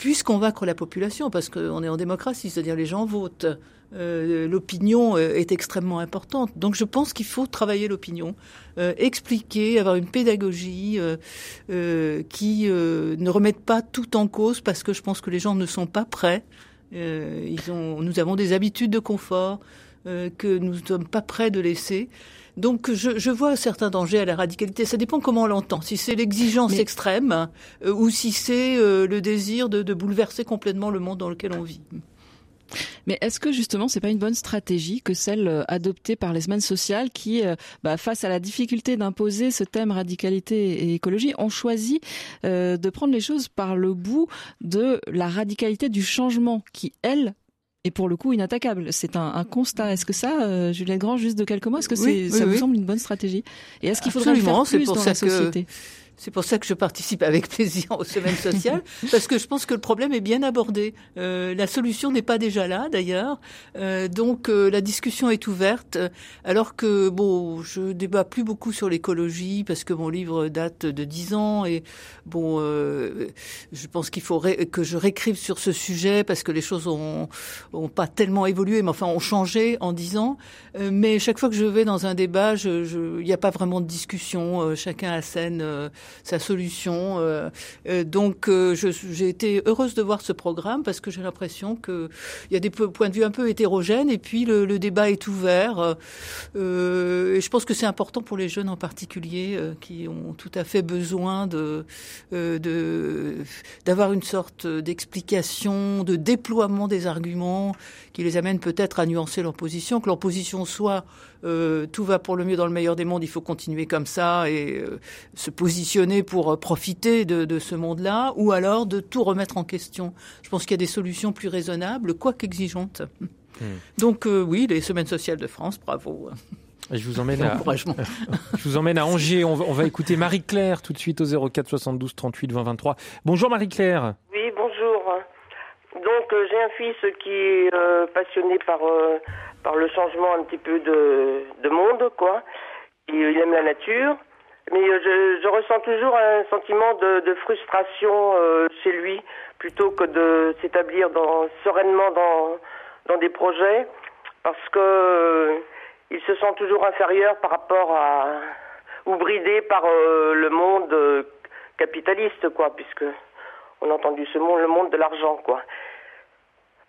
puissent convaincre la population, parce qu'on est en démocratie, c'est-à-dire les gens votent. Euh, l'opinion euh, est extrêmement importante. Donc je pense qu'il faut travailler l'opinion, euh, expliquer, avoir une pédagogie qui ne remette pas tout en cause parce que je pense que les gens ne sont pas prêts. ils ont, nous avons des habitudes de confort que nous ne sommes pas prêts de laisser. Donc je, je, vois certains dangers à la radicalité. Ça dépend comment on l'entend. Si c'est l'exigence extrême ou si c'est le désir de, de, bouleverser complètement le monde dans lequel on vit. Mais est-ce que justement c'est pas une bonne stratégie que celle euh, adoptée par les semaines sociales qui, euh, bah, face à la difficulté d'imposer ce thème radicalité et écologie, ont choisi euh, de prendre les choses par le bout de la radicalité du changement qui, elle, est pour le coup inattaquable. C'est un, constat. Est-ce que ça, Juliette Grand, juste de quelques mots, est-ce que ça vous semble une bonne stratégie? Et est-ce qu'il faudrait le faire plus dans la société? C'est pour ça que je participe avec plaisir aux semaines sociales, parce que je pense que le problème est bien abordé. Euh, la solution n'est pas déjà là, d'ailleurs. Euh, donc euh, la discussion est ouverte, alors que bon, je débat plus beaucoup sur l'écologie parce que mon livre date de dix ans et bon, euh, je pense qu'il faut que je réécrive sur ce sujet parce que les choses ont, ont pas tellement évolué, mais enfin ont changé en dix ans. Euh, mais chaque fois que je vais dans un débat, il n'y a pas vraiment de discussion. chacun assène sa solution. Euh, euh, donc euh, j'ai été heureuse de voir ce programme parce que j'ai l'impression qu'il y a des points de vue un peu hétérogènes et puis le, débat est ouvert. et je pense que c'est important pour les jeunes en particulier qui ont tout à fait besoin de d'avoir une sorte d'explication, de déploiement des arguments qui les amène peut-être à nuancer leur position, que leur position soit euh, tout va pour le mieux dans le meilleur des mondes, il faut continuer comme ça et euh, se positionner pour euh, profiter de, de ce monde-là, ou alors de tout remettre en question. Je pense qu'il y a des solutions plus raisonnables, quoique exigeantes. Hmm. Donc oui, les semaines sociales de France, bravo. Je vous emmène à, je vous emmène à Angers. On va, on va écouter Marie-Claire tout de suite au 04 72 38 20 23. Bonjour Marie-Claire. Oui, bonjour. Donc j'ai un fils qui est passionné par par le changement un petit peu de, de monde, quoi. il aime la nature. Mais euh, je, je ressens toujours un sentiment de, frustration euh, chez lui, plutôt que de s'établir dans, sereinement dans, dans des projets, parce que euh, il se sent toujours inférieur par rapport à ou bridé par le monde capitaliste, quoi, puisque on a entendu ce monde, le monde de l'argent, quoi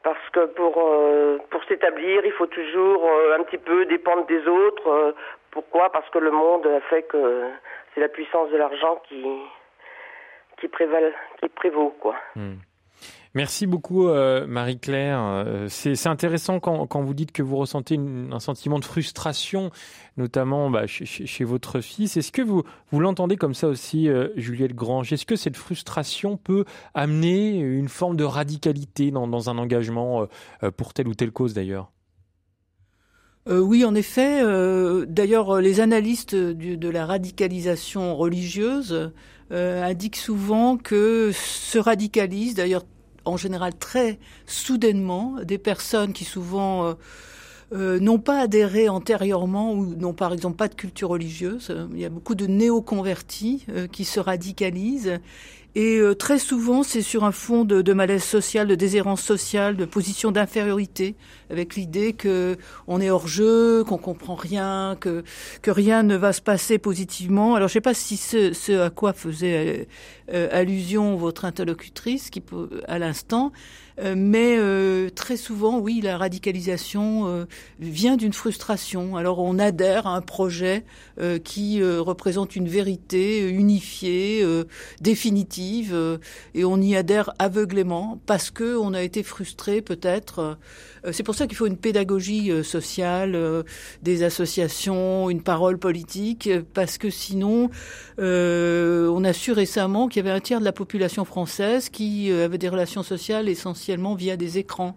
parce que pour euh, pour s'établir, il faut toujours euh, un petit peu dépendre des autres. Euh, pourquoi? Parce que le monde fait que c'est la puissance de l'argent qui qui qui prévaut quoi. Hmm. Merci beaucoup, euh, Marie-Claire. Euh, c'est intéressant quand, vous dites que vous ressentez un sentiment de frustration, notamment bah, chez, votre fils. Est-ce que vous, vous l'entendez comme ça aussi, euh, Juliette Grange? Est-ce que cette frustration peut amener une forme de radicalité dans, dans un engagement pour telle ou telle cause, d'ailleurs? Oui, en effet. D'ailleurs, les analystes de la radicalisation religieuse indiquent souvent que se radicalisent, d'ailleurs en général très soudainement, des personnes qui souvent euh, n'ont pas adhéré antérieurement ou n'ont par exemple pas de culture religieuse. Il y a beaucoup de néo-convertis euh, qui se radicalisent et euh, très souvent, c'est sur un fond de, de, malaise social, de déshérence sociale, de position d'infériorité, avec l'idée que on est hors jeu, qu'on comprend rien, que que rien ne va se passer positivement. Alors, je sais pas si ce, ce à quoi faisait allusion votre interlocutrice, qui à l'instant, euh, mais euh, très souvent, oui, la radicalisation euh, vient d'une frustration. Alors on adhère à un projet qui représente une vérité unifiée, définitive, et on y adhère aveuglément parce que on a été frustré peut-être. C'est pour ça qu'il faut une pédagogie sociale, des associations, une parole politique, parce que sinon, on a su récemment qu'il y avait un tiers de la population française qui avait des relations sociales essentielles via des écrans.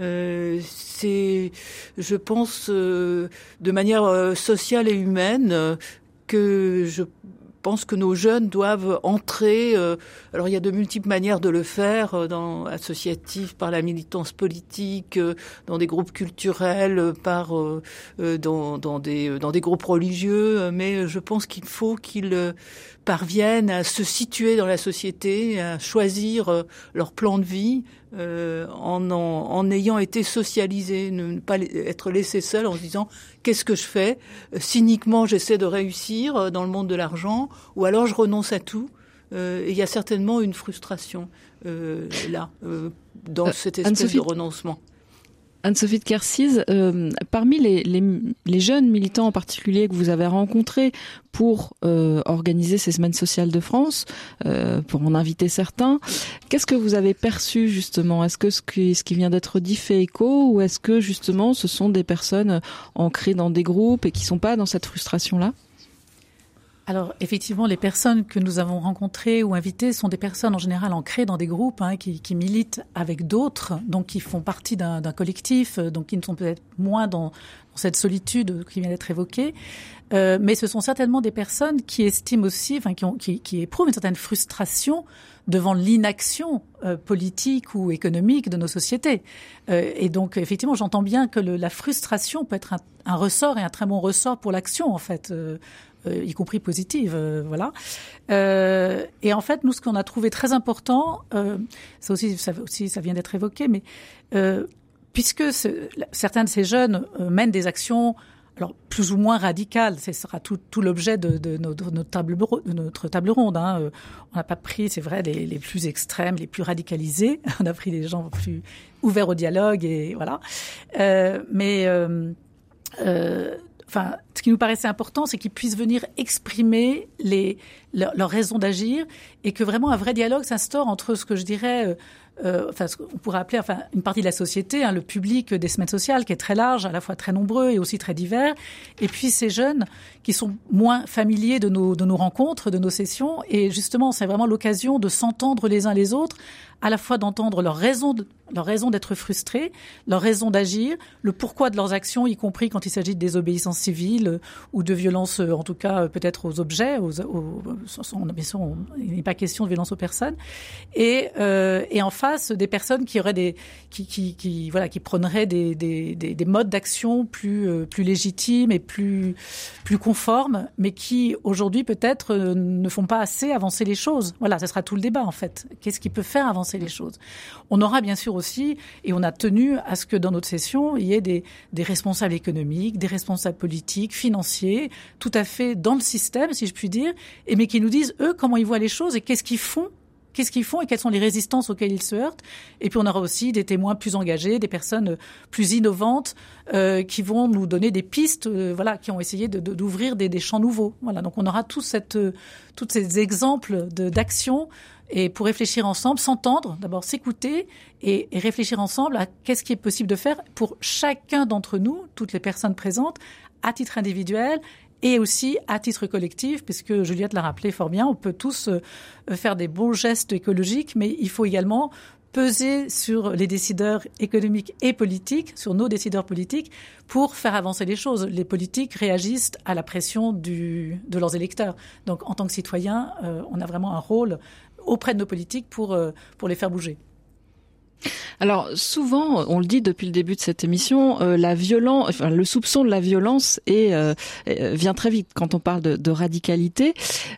Euh, c'est, je pense, euh, de manière euh, sociale et humaine que je pense que nos jeunes doivent entrer. alors il y a de multiples manières de le faire, dans associatif, par la militance politique, dans des groupes culturels, par dans, dans, des dans des groupes religieux. Mais je pense qu'il faut qu'ils parviennent à se situer dans la société, à choisir leur plan de vie euh, en, en, ayant été socialisé, ne pas être laissé seul en se disant qu'est-ce que je fais? Cyniquement, j'essaie de réussir euh, dans le monde de l'argent, ou alors je renonce à tout. Euh, et il y a certainement une frustration euh, là, euh, dans cette espèce de renoncement. Anne-Sophie de Kersiz, euh, parmi les, les, les, jeunes militants en particulier que vous avez rencontrés pour euh, organiser ces semaines sociales de France, euh, pour en inviter certains, qu'est-ce que vous avez perçu justement? Est-ce que ce qui, ce qui vient d'être dit fait écho ou est-ce que justement ce sont des personnes ancrées dans des groupes et qui sont pas dans cette frustration-là? Alors effectivement, les personnes que nous avons rencontrées ou invitées sont des personnes en général ancrées dans des groupes hein, qui, qui, militent avec d'autres, donc qui font partie d'un collectif, euh, donc qui ne sont peut-être moins dans, dans, cette solitude qui vient d'être évoquée. Euh, mais ce sont certainement des personnes qui estiment aussi, enfin qui, ont, qui, qui éprouvent une certaine frustration devant l'inaction euh, politique ou économique de nos sociétés. Euh, et donc, effectivement, j'entends bien que le, la frustration peut être un, un, ressort et un très bon ressort pour l'action, en fait. Euh, y compris positive, euh, voilà. Euh, et en fait, nous, ce qu'on a trouvé très important, ça aussi, ça aussi, ça vient d'être évoqué, mais puisque certains de ces jeunes mènent des actions alors plus ou moins radicales, ce sera tout, tout l'objet de, de, notre, notre, table, de notre table ronde. Hein. On n'a pas pris, c'est vrai, les, les, plus extrêmes, les plus radicalisés. On a pris des gens plus ouverts au dialogue et voilà. Euh, mais euh, euh, enfin, ce qui nous paraissait important, c'est qu'ils puissent venir exprimer les, leurs leur raisons d'agir et que vraiment un vrai dialogue s'instaure entre ce que je dirais euh, euh, enfin, ce qu'on pourrait appeler enfin, une partie de la société, hein, le public des semaines sociales, qui est très large, à la fois très nombreux et aussi très divers, et puis ces jeunes qui sont moins familiers de nos, de nos rencontres, de nos sessions, et justement, c'est vraiment l'occasion de s'entendre les uns les autres, à la fois d'entendre leur raison de, leur d'être frustrés, leur raison d'agir, le pourquoi de leurs actions, y compris quand il s'agit de désobéissance civile euh, ou de violence, euh, en tout cas peut-être aux objets. Aux, aux, bien sûr, il n'est pas question de violence aux personnes. Et, euh, et en face, des personnes qui auraient des, qui, qui, voilà, qui prôneraient des, des, des, des modes d'action plus, euh, plus légitimes et plus, plus conformes, mais qui aujourd'hui peut-être ne font pas assez avancer les choses. Voilà, ce sera tout le débat en fait. Qu'est-ce qui peut faire avancer les choses On aura bien sûr aussi, et on a tenu à ce que dans notre session, il y ait des, responsables économiques, des responsables politiques, financiers, tout à fait dans le système, si je puis dire, et mais qui nous disent, eux, comment ils voient les choses et qu'est-ce qu'ils font qu'est-ce qu'ils font et quelles sont les résistances auxquelles ils se heurtent. Et puis on aura aussi des témoins plus engagés, des personnes plus innovantes euh, qui vont nous donner des pistes, euh, voilà, qui ont essayé d'ouvrir de, de, des, champs nouveaux. Voilà, donc on aura tous euh, tous ces exemples d'action et pour réfléchir ensemble, s'entendre, d'abord s'écouter et, réfléchir ensemble à qu'est-ce qui est possible de faire pour chacun d'entre nous, toutes les personnes présentes, à titre individuel et aussi à titre collectif, puisque Juliette l'a rappelé fort bien, on peut tous euh, faire des bons gestes écologiques, mais il faut également peser sur les décideurs économiques et politiques, sur nos décideurs politiques, pour faire avancer les choses. Les politiques réagissent à la pression du, de leurs électeurs. Donc, en tant que citoyens, euh, on a vraiment un rôle auprès de nos politiques pour, euh, pour les faire bouger. alors souvent, on le dit depuis le début de cette émission, euh, la violence, enfin, le soupçon de la violence est, euh, euh, vient très vite quand on parle de, de radicalité,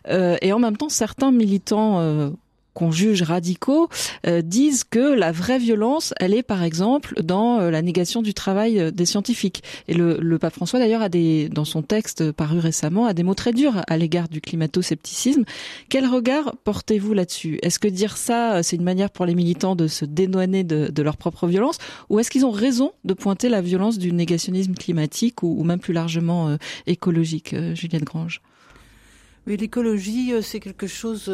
et en même temps, certains militants qu'on juge radicaux euh, disent que la vraie violence, elle est par exemple dans euh, la négation du travail euh, des scientifiques. Et le, le pape François d'ailleurs a des, dans son texte paru récemment, a des mots très durs à l'égard du climato-scepticisme. Quel regard portez-vous là-dessus? Est-ce que dire ça, c'est une manière pour les militants de se dédouaner de, de leur propre violence, ou est-ce qu'ils ont raison de pointer la violence du négationnisme climatique ou, ou même plus largement écologique, Juliette Grange? Oui, l'écologie, c'est quelque chose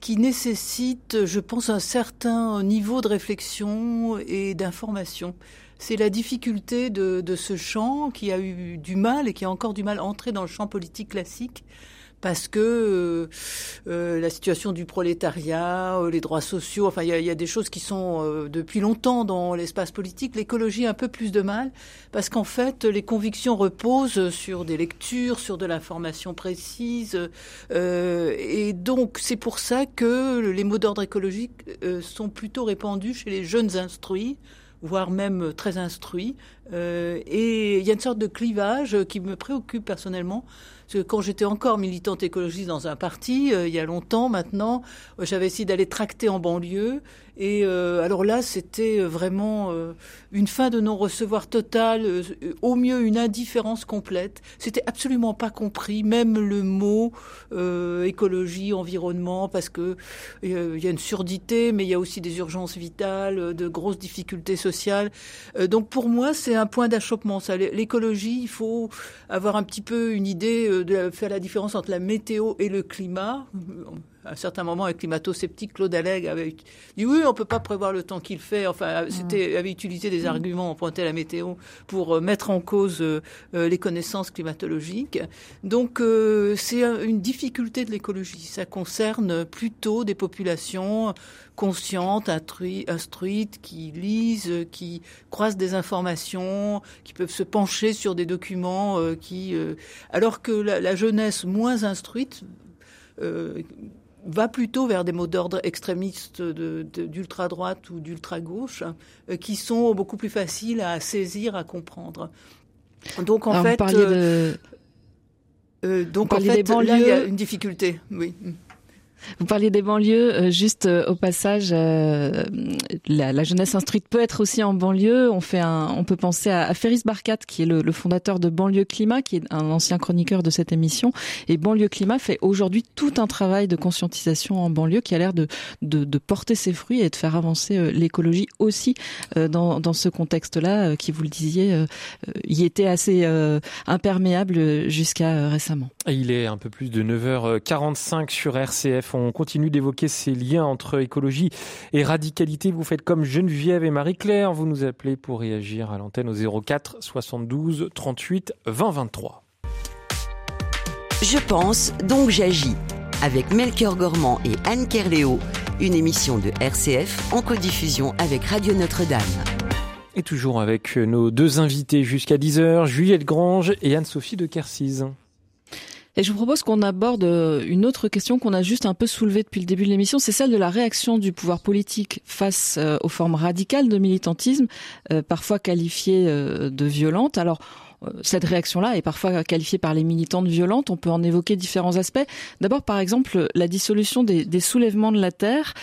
qui nécessite, je pense, un certain niveau de réflexion et d'information. C'est la difficulté de, de, ce champ qui a eu du mal et qui a encore du mal à entrer dans le champ politique classique parce que euh, euh, la situation du prolétariat, euh, les droits sociaux, enfin il y a, y a, des choses qui sont euh, depuis longtemps dans l'espace politique. L'écologie a un peu plus de mal parce qu'en fait les convictions reposent sur des lectures, sur de l'information précise, et donc c'est pour ça que les mots d'ordre écologique sont plutôt répandus chez les jeunes instruits voire même très instruits. et il y a une sorte de clivage qui me préoccupe personnellement quand j'étais encore militante écologiste dans un parti, euh, il y a longtemps maintenant, euh, j'avais essayé d'aller tracter en banlieue et euh, alors là, c'était euh, vraiment euh, une fin de non-recevoir totale, au mieux une indifférence complète. C'était absolument pas compris, même le mot écologie, environnement, parce que il y a une surdité, mais il y a aussi des urgences vitales, de grosses difficultés sociales. donc pour moi, c'est un point d'achoppement. L'écologie, il faut avoir un petit peu une idée de faire la différence entre la météo et le climat à un certain moment, un climato-sceptique, Claude Allègre avait dit oui, on peut pas prévoir le temps qu'il fait. Enfin, c'était avait utilisé des arguments, on pointait la météo pour euh, mettre en cause euh, euh, les connaissances climatologiques. Donc, c'est une difficulté de l'écologie. Ça concerne plutôt des populations conscientes, instruites, qui lisent, qui croisent des informations, qui peuvent se pencher sur des documents, qui, alors que la, la jeunesse moins instruite va plutôt vers des mots d'ordre extrémistes d'ultra-droite ou d'ultra-gauche, euh, qui sont beaucoup plus faciles à saisir, à comprendre. Donc en fait, euh, euh, donc en fait, là il y a une difficulté. Oui. Vous parliez des banlieues, euh, juste euh, au passage, euh, la, jeunesse instruite peut être aussi en banlieue. On fait on peut penser à, Ferris Barkat, qui est le, fondateur de Banlieue Climat, qui est un ancien chroniqueur de cette émission. Et Banlieue Climat fait aujourd'hui tout un travail de conscientisation en banlieue qui a l'air de, porter ses fruits et de faire avancer l'écologie aussi dans, dans ce contexte-là, qui vous le disiez, y était assez imperméable jusqu'à récemment. Il est un peu plus de 9h45 sur RCF on continue d'évoquer ces liens entre écologie et radicalité. Vous faites comme Geneviève et Marie-Claire. Vous nous appelez pour réagir à l'antenne au 04 72 38 20 23. Je pense, donc j'agis. Avec Melchior Gormand et Anne Kerléo, une émission de RCF en codiffusion avec Radio Notre-Dame. Et toujours avec nos deux invités jusqu'à 10h, Juliette Grange et Anne-Sophie de Kercise. Et je vous propose qu'on aborde euh, une autre question qu'on a juste un peu soulevée depuis le début de l'émission, c'est celle de la réaction du pouvoir politique face euh, aux formes radicales de militantisme, euh, parfois qualifiées de violentes. Alors, cette réaction-là est parfois qualifiée par les militantes violentes. On peut en évoquer différents aspects. D'abord, par exemple, la dissolution des, des soulèvements de la terre.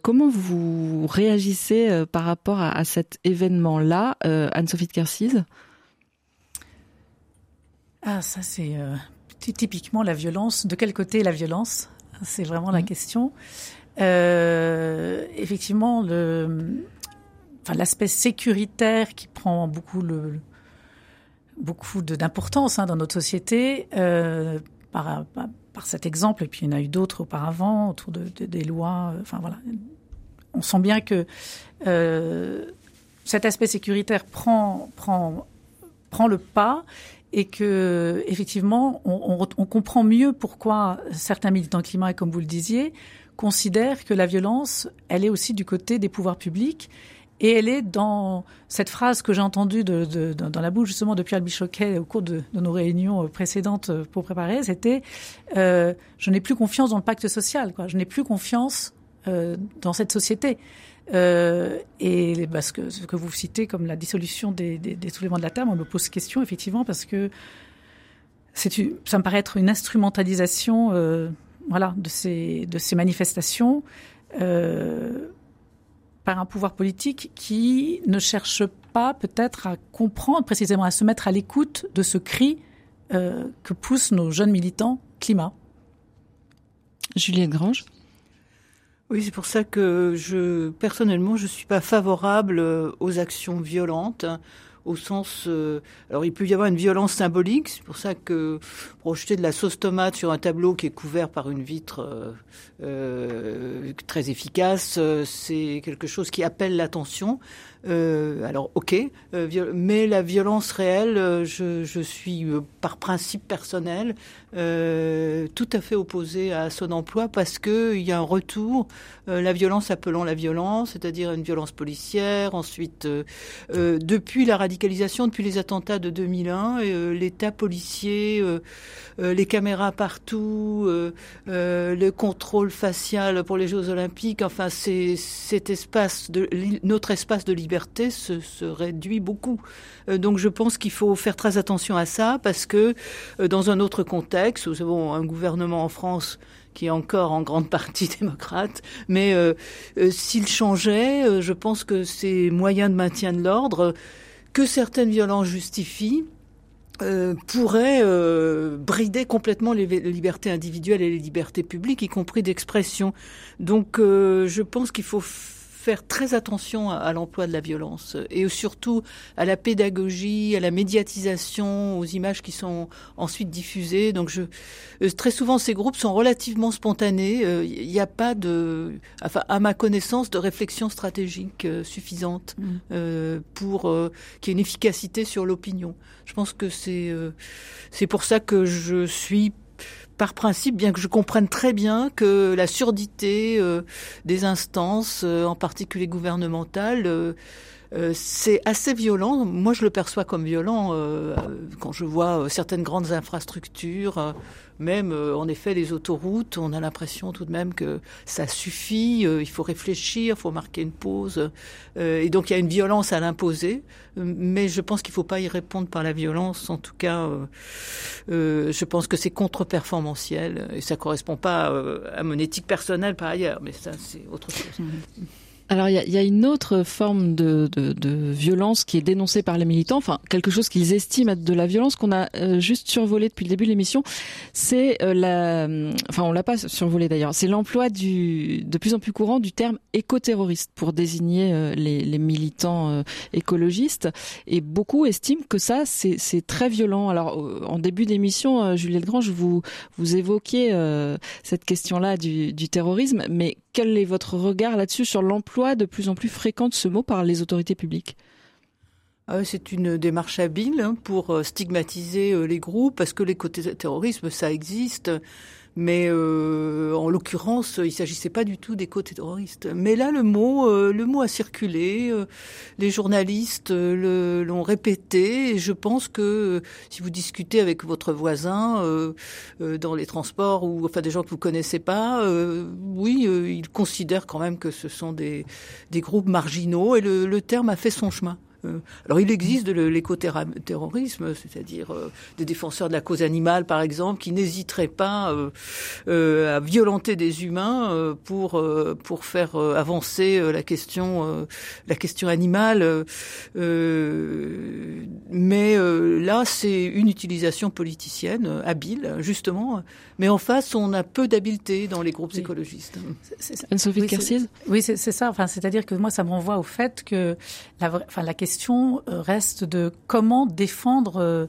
comment vous réagissez par rapport à, à cet événement-là, Anne-Sophie de Kercise? Ah, ça c'est typiquement la violence. De quel côté la violence? C'est vraiment la mmh. question. Euh, effectivement, le, enfin, l'aspect sécuritaire qui prend beaucoup le, beaucoup d'importance hein, dans notre société euh, par, par, cet exemple, et puis il y en a eu d'autres auparavant autour de, des lois. Euh, enfin voilà, on sent bien que euh, cet aspect sécuritaire prend prend prend le pas et que effectivement on, comprend mieux pourquoi certains militants climat, comme vous le disiez, considèrent que la violence, elle est aussi du côté des pouvoirs publics et elle est dans cette phrase que j'ai entendue dans la bouche justement de Pierre Bichoquet au cours de, nos réunions précédentes pour préparer, c'était euh, je n'ai plus confiance dans le pacte social. Je n'ai plus confiance euh, dans cette société. Euh, et parce que ce que vous citez comme la dissolution des, des, des soulèvements de la Terre, on me pose question effectivement parce que ça me paraît être une instrumentalisation, euh, voilà, de ces de ces manifestations euh, par un pouvoir politique qui ne cherche pas peut-être à comprendre précisément, à se mettre à l'écoute de ce cri euh, que poussent nos jeunes militants climat. Juliette Grange. Oui, c'est pour ça que je, personnellement, je suis pas favorable euh, aux actions violentes au sens. Euh, alors, il peut y avoir une violence symbolique. C'est pour ça que projeter de la sauce tomate sur un tableau qui est couvert par une vitre euh, euh très efficace, c'est quelque chose qui appelle l'attention. Euh, alors, ok, euh, mais la violence réelle, euh, je, suis par principe personnel tout à fait opposé à son emploi parce que il y a un retour, la violence appelant la violence, c'est-à-dire une violence policière. Ensuite, depuis la radicalisation, depuis les attentats de 2001, l'État policier, les caméras partout, le contrôle facial pour les Jeux Olympiques, enfin, c'est notre espace de liberté se, réduit beaucoup. Euh, donc je pense qu'il faut faire très attention à ça parce que euh, dans un autre contexte, nous avons un gouvernement en France qui est encore en grande partie démocrate, mais euh, s'il changeait, je pense que ces moyens de maintien de l'ordre que certaines violences justifient, pourraient brider complètement les, libertés individuelles et les libertés publiques, y compris d'expression. Donc je pense qu'il faut faire très attention à, l'emploi de la violence et surtout à la pédagogie, à la médiatisation, aux images qui sont ensuite diffusées. Donc je, euh, très souvent ces groupes sont relativement spontanés. Il euh, n'y a pas de, enfin à ma connaissance, de réflexion stratégique euh, suffisante mmh. pour qu'il y ait une efficacité sur l'opinion. Je pense que c'est c'est pour ça que je suis par principe, bien que je comprenne très bien que la surdité euh, des instances, euh, en particulier gouvernementales, euh, c'est assez violent. Moi, je le perçois comme violent quand je vois certaines grandes infrastructures même euh, en effet les autoroutes, on a l'impression tout de même que ça suffit, euh, il faut réfléchir, il faut marquer une pause. Euh, et donc il y a une violence à l'imposer, mais je pense qu'il ne faut pas y répondre par la violence. En tout cas, je pense que c'est contre-performantiel et ça ne correspond pas à mon éthique personnelle par ailleurs, mais ça c'est autre chose. Mmh. Alors il y a, y a, une autre forme de, de, de, violence qui est dénoncée par les militants, enfin quelque chose qu'ils estiment être de la violence qu'on a euh, juste survolé depuis le début de l'émission, c'est euh, la, enfin on l'a pas survolé d'ailleurs, c'est l'emploi du de plus en plus courant du terme écoterroriste pour désigner euh, les, les, militants écologistes. Et beaucoup estiment que ça c'est très violent. Alors en début d'émission, Juliette Grange, vous vous évoquiez cette question-là du, du terrorisme, mais quel est votre regard là-dessus sur l'emploi de plus en plus fréquent de ce mot par les autorités publiques? Ah c'est une démarche habile hein, pour euh, stigmatiser euh, les groupes parce que l'éco-terrorisme, ça existe. Mais euh, en l'occurrence, il s'agissait pas du tout d'éco-terroristes. Mais là, le mot, euh, le mot a circulé. Euh, les journalistes l'ont répété. Et je pense que si vous discutez avec votre voisin dans les transports ou enfin des gens que vous connaissez pas, oui, ils considèrent quand même que ce sont des, des groupes marginaux. Et le, le terme a fait son chemin. Euh, alors il existe de l'écoterrorisme, c'est-à-dire euh, des défenseurs de la cause animale, par exemple, qui n'hésiteraient pas euh, à violenter des humains pour pour faire avancer la question la question animale. mais là, c'est une utilisation politicienne habile, justement. Mais en face, on a peu d'habileté dans les groupes écologistes. Anne-Sophie oui, Oui, c'est ça. Enfin, c'est-à-dire que moi, ça me renvoie au fait que la, enfin, la question question euh, reste de comment défendre, euh,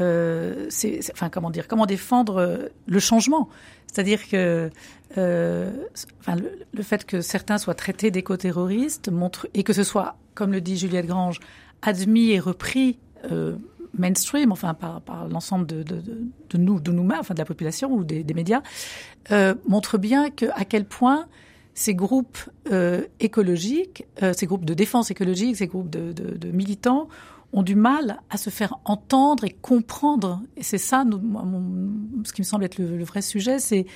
euh enfin comment dire, comment défendre le changement. C'est-à-dire que le, fait que certains soient traités d'éco-terroristes montre et que ce soit, comme le dit Juliette Grange, admis et repris mainstream, enfin par, l'ensemble de, nous, de nous-mêmes, enfin de la population ou des, médias, montre bien à quel point ces groupes écologiques, ces groupes de défense écologique, ces groupes de, de, de militants ont du mal à se faire entendre et comprendre. Et c'est ça, ce qui me semble être le, vrai sujet, c'est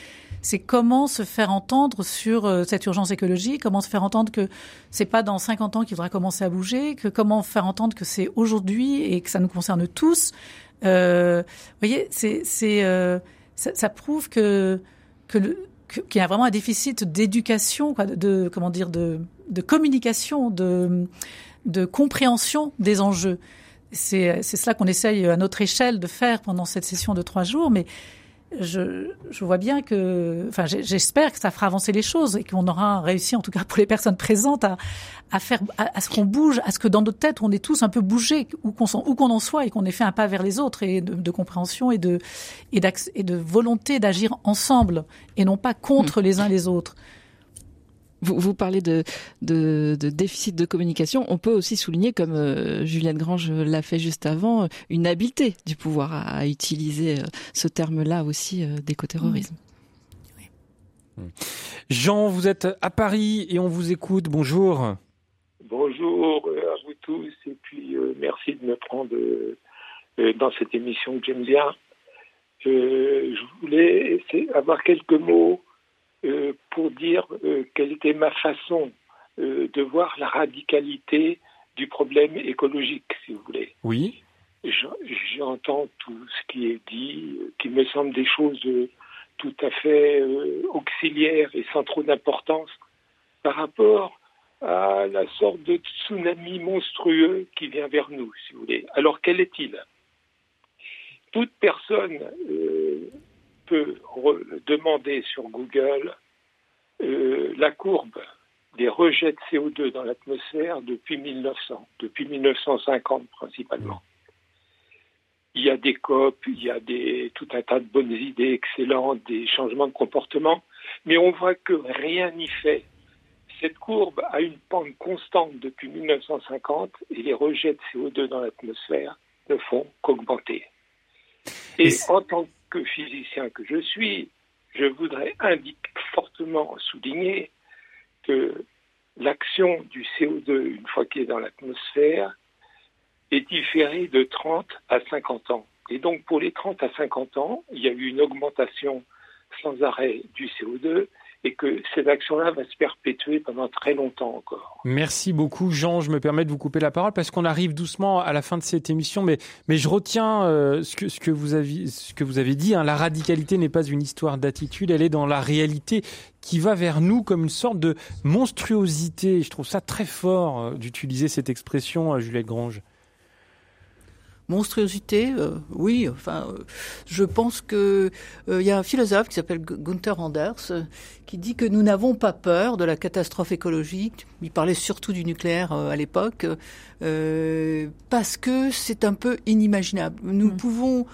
c'est comment se faire entendre sur euh, cette urgence écologique, comment se faire entendre que c'est pas dans 50 ans qu'il faudra commencer à bouger, que comment faire entendre que c'est aujourd'hui et que ça nous concerne tous. Euh, vous voyez, c'est c'est euh, ça, ça, prouve que que le qu'il y a vraiment un déficit d'éducation, de, comment dire, de, de communication, de de compréhension des enjeux. C'est cela qu'on essaye à notre échelle de faire pendant cette session de trois jours, mais je, je vois bien que, enfin, j'espère que ça fera avancer les choses et qu'on aura réussi, en tout cas pour les personnes présentes, à, à faire, à, ce qu'on bouge, à ce que dans notre tête on est tous un peu bougé, où qu'on en soit, et qu'on ait fait un pas vers les autres et de, de compréhension et de et, et de volonté d'agir ensemble et non pas contre mmh. les uns les autres. Vous, vous parlez de, de, de, déficit de communication. On peut aussi souligner, comme euh, Juliette Grange l'a fait juste avant, une habileté du pouvoir à, utiliser euh, ce terme-là aussi euh, d'écoterrorisme. Jean, vous êtes à Paris et on vous écoute. Bonjour. Bonjour à vous tous et puis merci de me prendre dans cette émission que j'aime bien. je voulais avoir quelques mots euh, pour dire euh, quelle était ma façon euh, de voir la radicalité du problème écologique, si vous voulez. Oui. J'entends tout ce qui est dit, qui me semble des choses tout à fait auxiliaires et sans trop d'importance par rapport à la sorte de tsunami monstrueux qui vient vers nous, si vous voulez. Alors quel est-il? Toute personne peut demander sur Google euh, la courbe des rejets de CO2 dans l'atmosphère depuis 1900, depuis 1950 principalement. Il y a des COP, il y a des, tout un tas de bonnes idées excellentes, des changements de comportement, mais on voit que rien n'y fait. Cette courbe a une pente constante depuis 1950 et les rejets de CO2 dans l'atmosphère ne font qu'augmenter. Et en tant que physicien que je suis, je voudrais indiquer, fortement souligner que l'action du CO2, une fois qu'il est dans l'atmosphère, est différée de 30 à 50 ans. Et donc pour les 30 à 50 ans, il y a eu une augmentation sans arrêt du CO2 et que cette action-là va se perpétuer pendant très longtemps encore. Merci beaucoup Jean, je me permets de vous couper la parole parce qu'on arrive doucement à la fin de cette émission, mais, je retiens euh, ce, que, vous avez, dit, hein. la radicalité n'est pas une histoire d'attitude, elle est dans la réalité qui va vers nous comme une sorte de monstruosité. Je trouve ça très fort euh, d'utiliser cette expression, euh, Juliette Grange monstruosité, euh, oui. Enfin, euh, je pense que euh, il y a un philosophe qui s'appelle Gunther Anders qui dit que nous n'avons pas peur de la catastrophe écologique. Il parlait surtout du nucléaire à l'époque parce que c'est un peu inimaginable. Nous mm. pouvons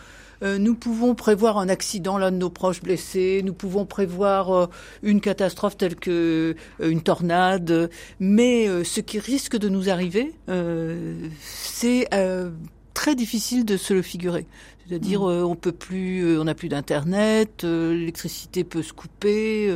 nous pouvons prévoir un accident, l'un de nos proches blessés, nous pouvons prévoir une catastrophe telle que une tornade, mais ce qui risque de nous arriver, c'est très difficile de se le figurer. C'est-à-dire, mm. euh, on peut plus, euh, on n'a plus d'internet, euh, l'électricité peut se couper.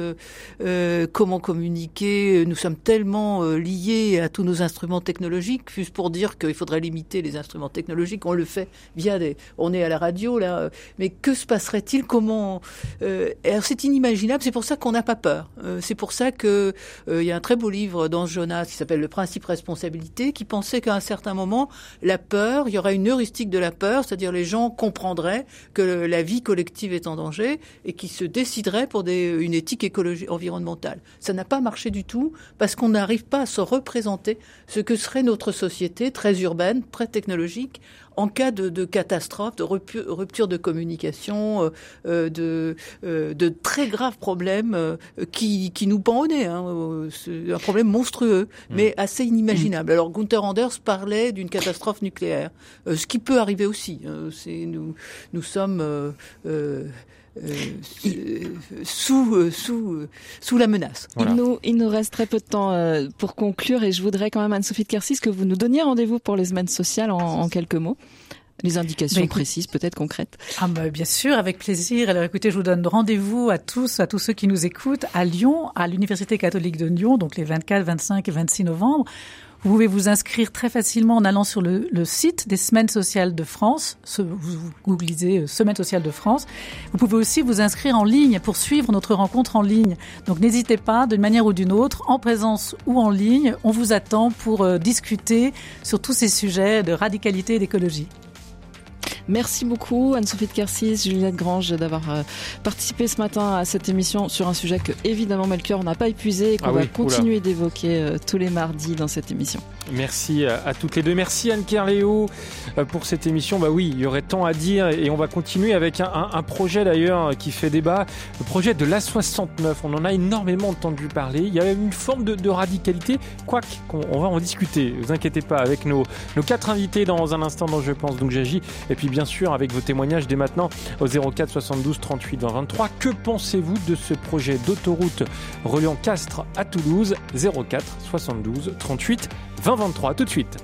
comment communiquer Nous sommes tellement liés à tous nos instruments technologiques, juste pour dire qu'il faudrait limiter les instruments technologiques. On le fait via des, on est à la radio là, mais que se passerait-il Comment Alors c'est inimaginable. C'est pour ça qu'on n'a pas peur. c'est pour ça que il y a un très beau livre dans Jonas qui s'appelle Le principe responsabilité, qui pensait qu'à un certain moment, la peur, il y aura une heuristique de la peur, c'est-à-dire les gens comprennent comprendrait que la vie collective est en danger et qui se déciderait pour une éthique écologique environnementale. Ça n'a pas marché du tout parce qu'on n'arrive pas à se représenter ce que serait notre société très urbaine, très technologique, en cas de, de catastrophe, de rupture, de communication, euh, euh, de, euh, de très graves problèmes qui, qui nous pend au nez. Hein, un problème monstrueux, mmh. mais assez inimaginable. Alors Gunther Anders parlait d'une catastrophe nucléaire, ce qui peut arriver aussi. C'est nous, nous sommes sous, sous, sous la menace. Il, nous, il nous reste très peu de temps pour conclure et je voudrais quand même, Anne-Sophie de Kersis, que vous nous donniez rendez-vous pour les semaines sociales en, en quelques mots. Les indications bah, précises, peut-être concrètes. Ah bah, bien sûr, avec plaisir. Alors écoutez, je vous donne rendez-vous à tous, à tous ceux qui nous écoutent, à Lyon, à l'Université catholique de Lyon, donc les 24, 25 et 26 novembre. Vous pouvez vous inscrire très facilement en allant sur le, site des Semaines sociales de France. vous, euh, Semaines sociales de France. Vous pouvez aussi vous inscrire en ligne pour suivre notre rencontre en ligne. Donc n'hésitez pas, d'une manière ou d'une autre, en présence ou en ligne, on vous attend pour euh, discuter sur tous ces sujets de radicalité et d'écologie. Merci beaucoup Anne-Sophie de Kersis, Juliette Grange d'avoir euh, participé ce matin à cette émission sur un sujet que évidemment Melchior n'a pas épuisé et qu'on ah va continuer d'évoquer euh, tous les mardis dans cette émission. Merci à, toutes les deux. Merci Anne Kerléo euh, pour cette émission. Bah oui, il y aurait tant à dire et on va continuer avec un, projet d'ailleurs qui fait débat, le projet de l'A69. On en a énormément entendu parler. Il y a une forme de, radicalité, quoique on, va en discuter. Ne vous inquiétez pas avec nos, nos quatre invités dans un instant dont je pense donc j'agis. Et puis bien sûr avec vos témoignages dès maintenant au 04 72 38 20 23. Que pensez-vous de ce projet d'autoroute reliant Castres à Toulouse? 04 72 38 20 23 Tout de suite.